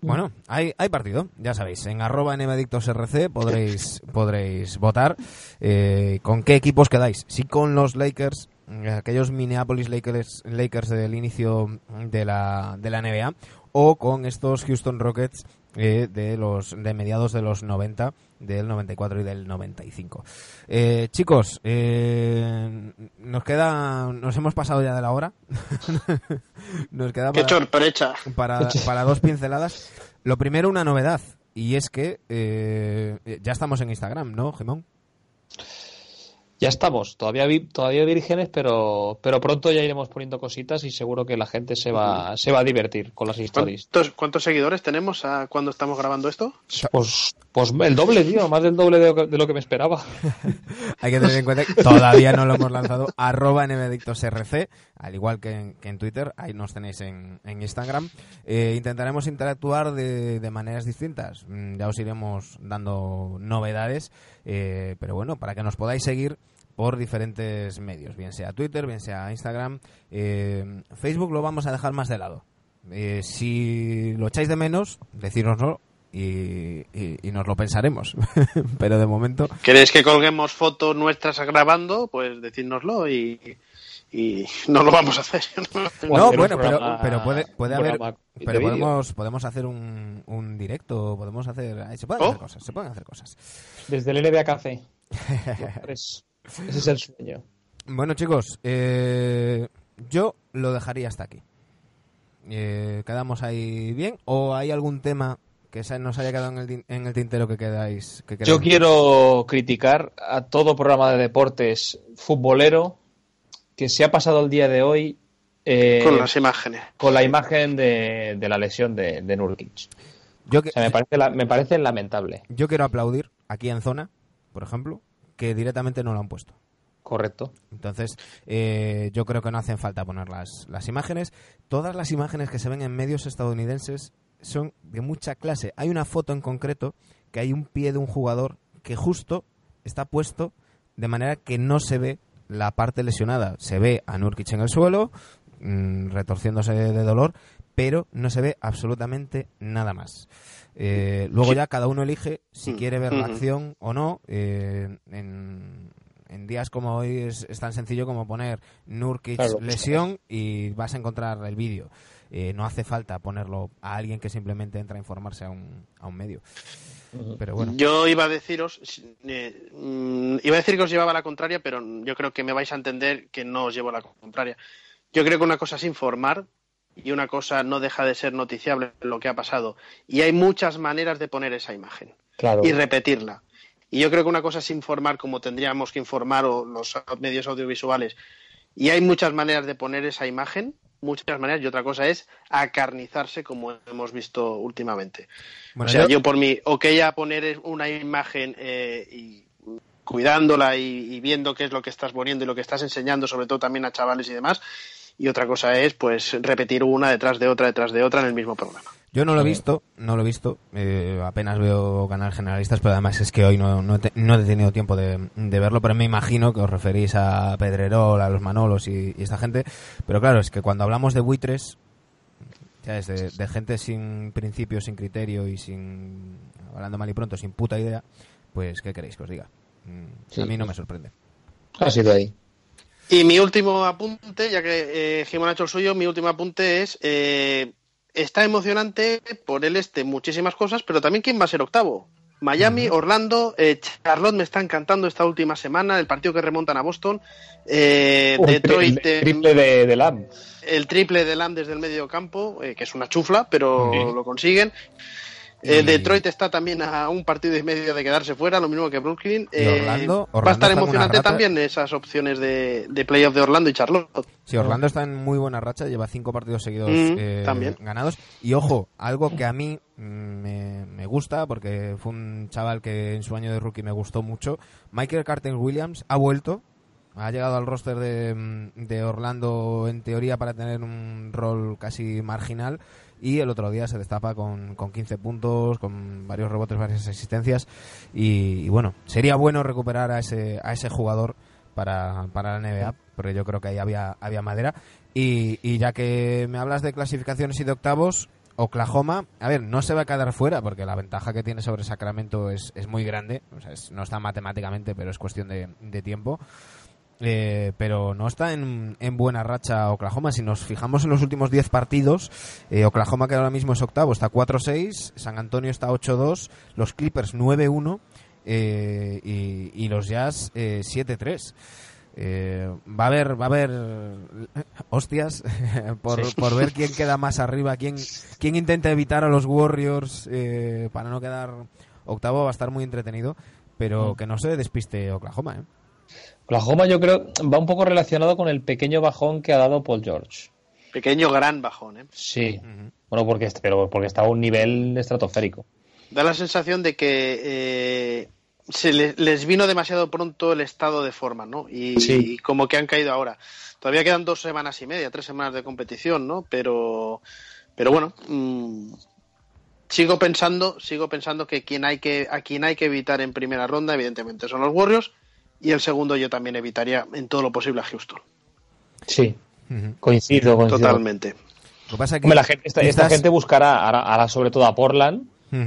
Bueno, hay, hay partido, ya sabéis. En arroba nmadictosrc podréis, podréis votar eh, con qué equipos quedáis. Si con los Lakers, eh, aquellos Minneapolis Lakers, Lakers del inicio de la, de la NBA, o con estos Houston Rockets eh, de los de mediados de los 90, del 94 y del 95. Eh, chicos, eh, nos queda, nos hemos pasado ya de la hora. nos queda Qué para- sorpresa. para, para dos pinceladas. Lo primero, una novedad. Y es que eh, ya estamos en Instagram, ¿no, Jimón? Ya estamos, todavía vi- todavía vírgenes, pero pero pronto ya iremos poniendo cositas y seguro que la gente se va se va a divertir con las stories. ¿Cuántos, cuántos seguidores tenemos a cuando estamos grabando esto? Pues pues el doble, tío, más del doble de, lo que- de lo que me esperaba. Hay que tener en cuenta que todavía no lo hemos lanzado. Arroba nmedictosrc, al igual que en, Twitter. Ahí nos tenéis en, Instagram. Eh, intentaremos interactuar de, de maneras distintas. Mm, Ya os iremos dando novedades. eh, pero bueno, para que nos podáis seguir por diferentes medios, bien sea Twitter, bien sea Instagram. Eh, Facebook lo vamos a dejar más de lado. Eh, si lo echáis de menos, decírnoslo y, y- y nos lo pensaremos. pero de momento ¿Queréis que colguemos fotos nuestras grabando? Pues decídnoslo y, y no lo vamos a hacer. No, bueno, pero, programa- pero puede, haber. Pero podemos, podemos hacer un, un directo, podemos hacer. ay, Se pueden Oh. hacer cosas, se pueden hacer cosas. Desde el NBA Café. Es- ese es el sueño. Bueno, chicos, eh, yo lo dejaría hasta aquí. Eh, ¿Quedamos ahí bien? ¿O hay algún tema que se nos haya quedado en el, en el tintero que quedáis? Que Yo quiero criticar a todo programa de deportes futbolero que se ha pasado el día de hoy eh, Con las imágenes. con la imagen de, de la lesión de, de Nurkic. Yo, que- O sea, me parece, la- me parece lamentable. yo quiero aplaudir aquí en zona, por ejemplo, que directamente no lo han puesto. Correcto. Entonces, eh, yo creo que no hacen falta poner las, las imágenes. Todas las imágenes que se ven en medios estadounidenses son de mucha clase. Hay una foto en concreto que hay un pie de un jugador que justo está puesto de manera que no se ve la parte lesionada. Se ve a Nurkic en el suelo, mm, retorciéndose de dolor, pero no se ve absolutamente nada más. Eh, luego ya cada uno elige si Mm, quiere ver la ujú. acción o no. Eh, en, en días como hoy es, es tan sencillo como poner Nurkic Claro. lesión y vas a encontrar el vídeo. Eh, no hace falta ponerlo a alguien que simplemente entra a informarse a un, a un medio. Pero bueno, Yo iba a deciros, eh, mm, iba a decir que os llevaba la contraria, pero yo creo que me vais a entender que no os llevo la contraria. Yo creo que una cosa es informar y una cosa no deja de ser noticiable lo que ha pasado. Y hay muchas maneras de poner esa imagen Claro. y repetirla. Y yo creo que una cosa es informar como tendríamos que informar o los medios audiovisuales. Y hay muchas maneras de poner esa imagen, muchas maneras, y otra cosa es acarnizarse como hemos visto últimamente. Bueno, o sea, yo- yo, por mí, ok a poner una imagen eh, y cuidándola y, y viendo qué es lo que estás poniendo y lo que estás enseñando, sobre todo también a chavales y demás. Y otra cosa es, pues, repetir una detrás de otra, detrás de otra en el mismo programa. Yo no lo he visto, no lo he visto. eh, apenas veo canal generalistas, pero además es que hoy no, no, he te- no he tenido tiempo de, de verlo, pero me imagino que os referís a Pedrerol, a los Manolos y, y esta gente. Pero claro, es que cuando hablamos de buitres, ¿sabes? De, de gente sin principio, sin criterio y sin, hablando mal y pronto, sin puta idea, pues ¿qué queréis que os diga? Mm, Sí. A mí no me sorprende. Ha sido ahí. Y mi último apunte, ya que eh, Jimón ha hecho el suyo, mi último apunte es, eh, está emocionante por el este muchísimas cosas, pero también quién va a ser octavo. Miami, Orlando, eh, Charlotte me está encantando esta última semana, el partido que remontan a Boston, eh, Detroit, triple, eh, triple de, de Lamb. el triple de Lamb desde el medio campo, eh, que es una chufla, pero Sí. lo consiguen. Eh, Detroit está también a un partido y medio de quedarse fuera, lo mismo que Brooklyn. Eh, Orlando- va a estar emocionante rata. también esas opciones de, de playoff de Orlando y Charlotte. Sí, Orlando está en muy buena racha, lleva cinco partidos seguidos Mm, eh, también. ganados. Y ojo, algo que a mí mm, me, me gusta, porque fue un chaval que en su año de rookie me gustó mucho, Michael Carter Williams ha vuelto, ha llegado al roster de, mm, de Orlando en teoría para tener un rol casi marginal y el otro día se destapa con, con 15 puntos, con varios rebotes, varias asistencias y, bueno, sería bueno recuperar a ese, a ese jugador para, para la NBA, porque yo creo que ahí había, había madera. Y, y ya que me hablas de clasificaciones y de octavos, Oklahoma, a ver, no se va a quedar fuera, porque la ventaja que tiene sobre Sacramento es, es muy grande, o sea, es- no está matemáticamente, pero es cuestión de, de tiempo. Eh, pero no está en, en buena racha Oklahoma. Si nos fijamos en los últimos 10 partidos, eh, Oklahoma que ahora mismo es octavo, está 4-6, San Antonio está 8-2, los Clippers 9-1 eh, y, y los Jazz eh, 7-3. Eh, va a haber va a haber hostias por, Sí. por ver quién queda más arriba, quién, quién intenta evitar a los Warriors eh, para no quedar octavo, va a estar muy entretenido, pero que no se despiste Oklahoma. ¿eh? Oklahoma yo creo va un poco relacionado con el pequeño bajón que ha dado Paul George. Pequeño gran bajón, ¿eh? Sí. Bueno, porque, est- pero porque está a un nivel estratosférico. Da la sensación de que eh, se le- les vino demasiado pronto el estado de forma, ¿no? Y, Sí. y como que han caído ahora. Todavía quedan dos semanas y media, tres semanas de competición, ¿no? Pero, pero bueno, mm, sigo pensando, sigo pensando que quien hay que a quien hay que evitar en primera ronda, evidentemente, son los Warriors. Y el segundo yo también evitaría en todo lo posible a Houston. Sí. Coincido, coincido. Totalmente. Lo que pasa es que Hombre, la gente, esta, esta gente buscará ahora, sobre todo a Portland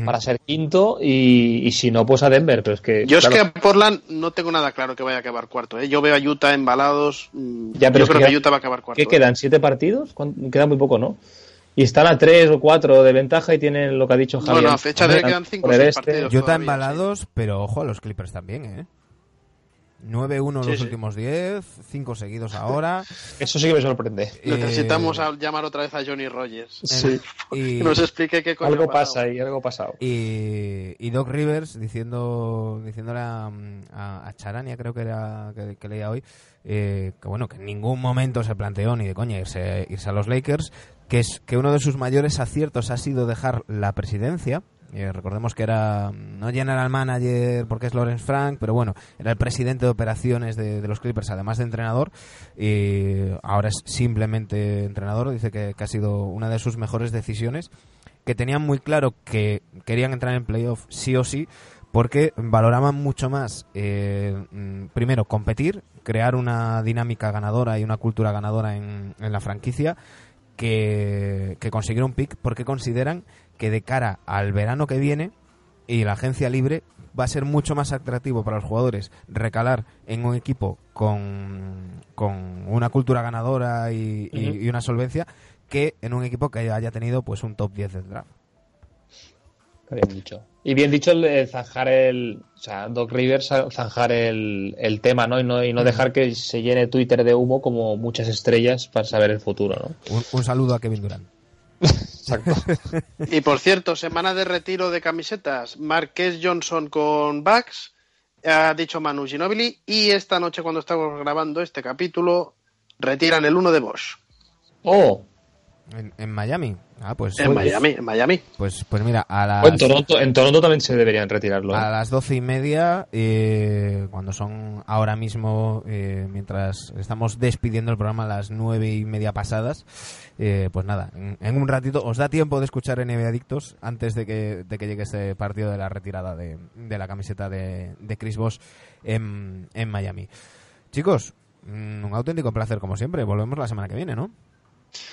para ser quinto y, y si no, pues a Denver. Pero es que, Yo claro, es que a Portland no tengo nada claro que vaya a acabar cuarto. ¿eh? Yo veo a Utah embalados. mm, Ya, pero yo creo que que, Utah va a acabar cuarto. ¿qué ¿eh? quedan? ¿Siete partidos? ¿Cuán- Queda muy poco, ¿no? Y están a tres o cuatro de ventaja y tienen lo que ha dicho Javier. Bueno, a fecha de Hombre, quedan cinco o por el seis este. partidos. Utah todavía, embalados, pero ojo a los Clippers también, ¿eh? 9-1 Sí, los sí. últimos 10, 5 seguidos ahora. Eso sí que me sorprende. Necesitamos Eh, a llamar otra vez a Johnny Rogers. Sí. y, Que nos explique qué coño Algo pasa ahí, algo ha pasado. y, y Doc Rivers diciendo diciéndole a, a- a Charania, creo que era que, que leía hoy, eh, que bueno, que en ningún momento se planteó ni de coña irse, irse a los Lakers, que es que uno de sus mayores aciertos ha sido dejar la presidencia. Eh, recordemos que era no general manager porque es Lawrence Frank, pero bueno, era el presidente de operaciones de, los Clippers, además de entrenador. Y ahora es simplemente entrenador. Dice que, que ha sido una de sus mejores decisiones que tenían muy claro que querían entrar en playoff sí o sí, porque valoraban mucho más, eh, mm, primero, competir, crear una dinámica ganadora y una cultura ganadora en, en la franquicia, que, que conseguir un pick, porque consideran que de cara al verano que viene y la agencia libre va a ser mucho más atractivo para los jugadores recalar en un equipo con, con una cultura ganadora y, una solvencia que en un equipo que haya tenido pues un top 10 del draft. Bien dicho. Y bien dicho el zanjar el. O sea, Doc Rivers zanjar el, el tema, ¿no? Y, ¿no? y no dejar que se llene Twitter de humo como muchas estrellas para saber el futuro, ¿no? Un, un saludo a Kevin Durant. Exacto. Y por cierto, semana de retiro de camisetas. Marqués Johnson con Bucks, ha dicho Manu Ginobili. Y esta noche, cuando estamos grabando este capítulo, retiran el uno de Bosch. oh, En, en Miami. Ah, pues, En Miami, en Miami. pues, pues mira, a las, en Toronto, en Toronto también se deberían retirarlo. ¿eh? a las doce y media, eh, cuando son ahora mismo, eh, mientras estamos despidiendo el programa a las nueve y media pasadas, eh, pues nada, en, en un ratito os da tiempo de escuchar NBA Adictos antes de que, de que llegue ese partido de la retirada de, de la camiseta de, de Chris Bosh en, en Miami. Chicos, mm, un auténtico placer como siempre. Volvemos la semana que viene, ¿no?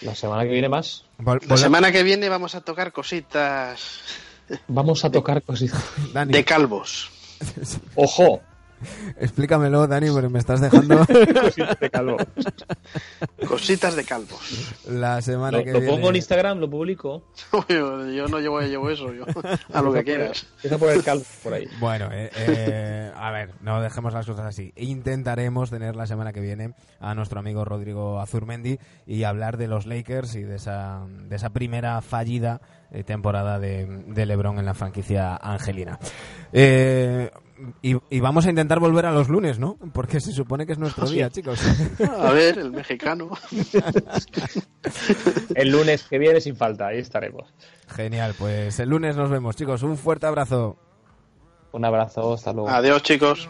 La semana que viene más. Vol- La semana que viene vamos a tocar cositas Vamos a tocar cositas. De calvos. ¡Ojo! Explícamelo, Dani, porque me estás dejando Cositas de calvo. Cositas de calvos. la semana Lo, que lo viene. pongo en Instagram, lo publico. Yo, yo no llevo, llevo eso, yo. A lo que quieras. Empieza a poner calvo por ahí. Bueno, eh, eh, a ver, no dejemos las cosas así. Intentaremos tener la semana que viene a nuestro amigo Rodrigo Azurmendi y hablar de los Lakers y de esa, de esa primera fallida eh, temporada de, de LeBron en la franquicia angelina. Eh, y, y vamos a intentar volver a los lunes, ¿no? Porque se supone que es nuestro día, chicos. A ver, el mexicano. El lunes que viene sin falta, ahí estaremos. Genial, pues el lunes nos vemos, chicos. Un fuerte abrazo. Un abrazo, hasta luego. Adiós, chicos.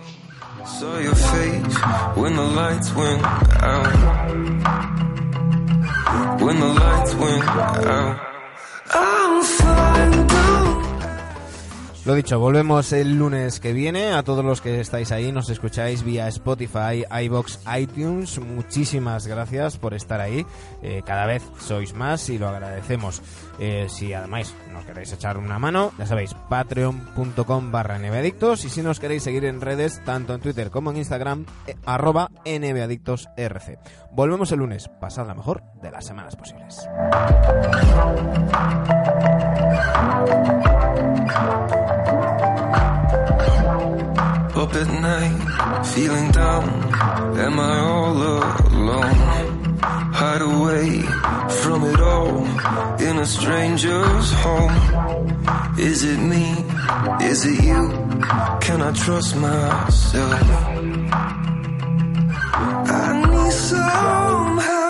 When the lights went out. When the Lo dicho, volvemos el lunes que viene. A todos los que estáis ahí, nos escucháis vía Spotify, iBox, iTunes. Muchísimas gracias por estar ahí. Eh, cada vez sois más y lo agradecemos. Eh, si además nos queréis echar una mano, ya sabéis, patreon.com barra nbadictos. Y si nos queréis seguir en redes, tanto en Twitter como en Instagram, eh, arroba nbadictosrc. Volvemos el lunes. Pasad la mejor de las semanas posibles. Up at night, feeling down. Am I all alone? Hide away from it all in a stranger's home. Is it me? Is it you? Can I trust myself? I need some help.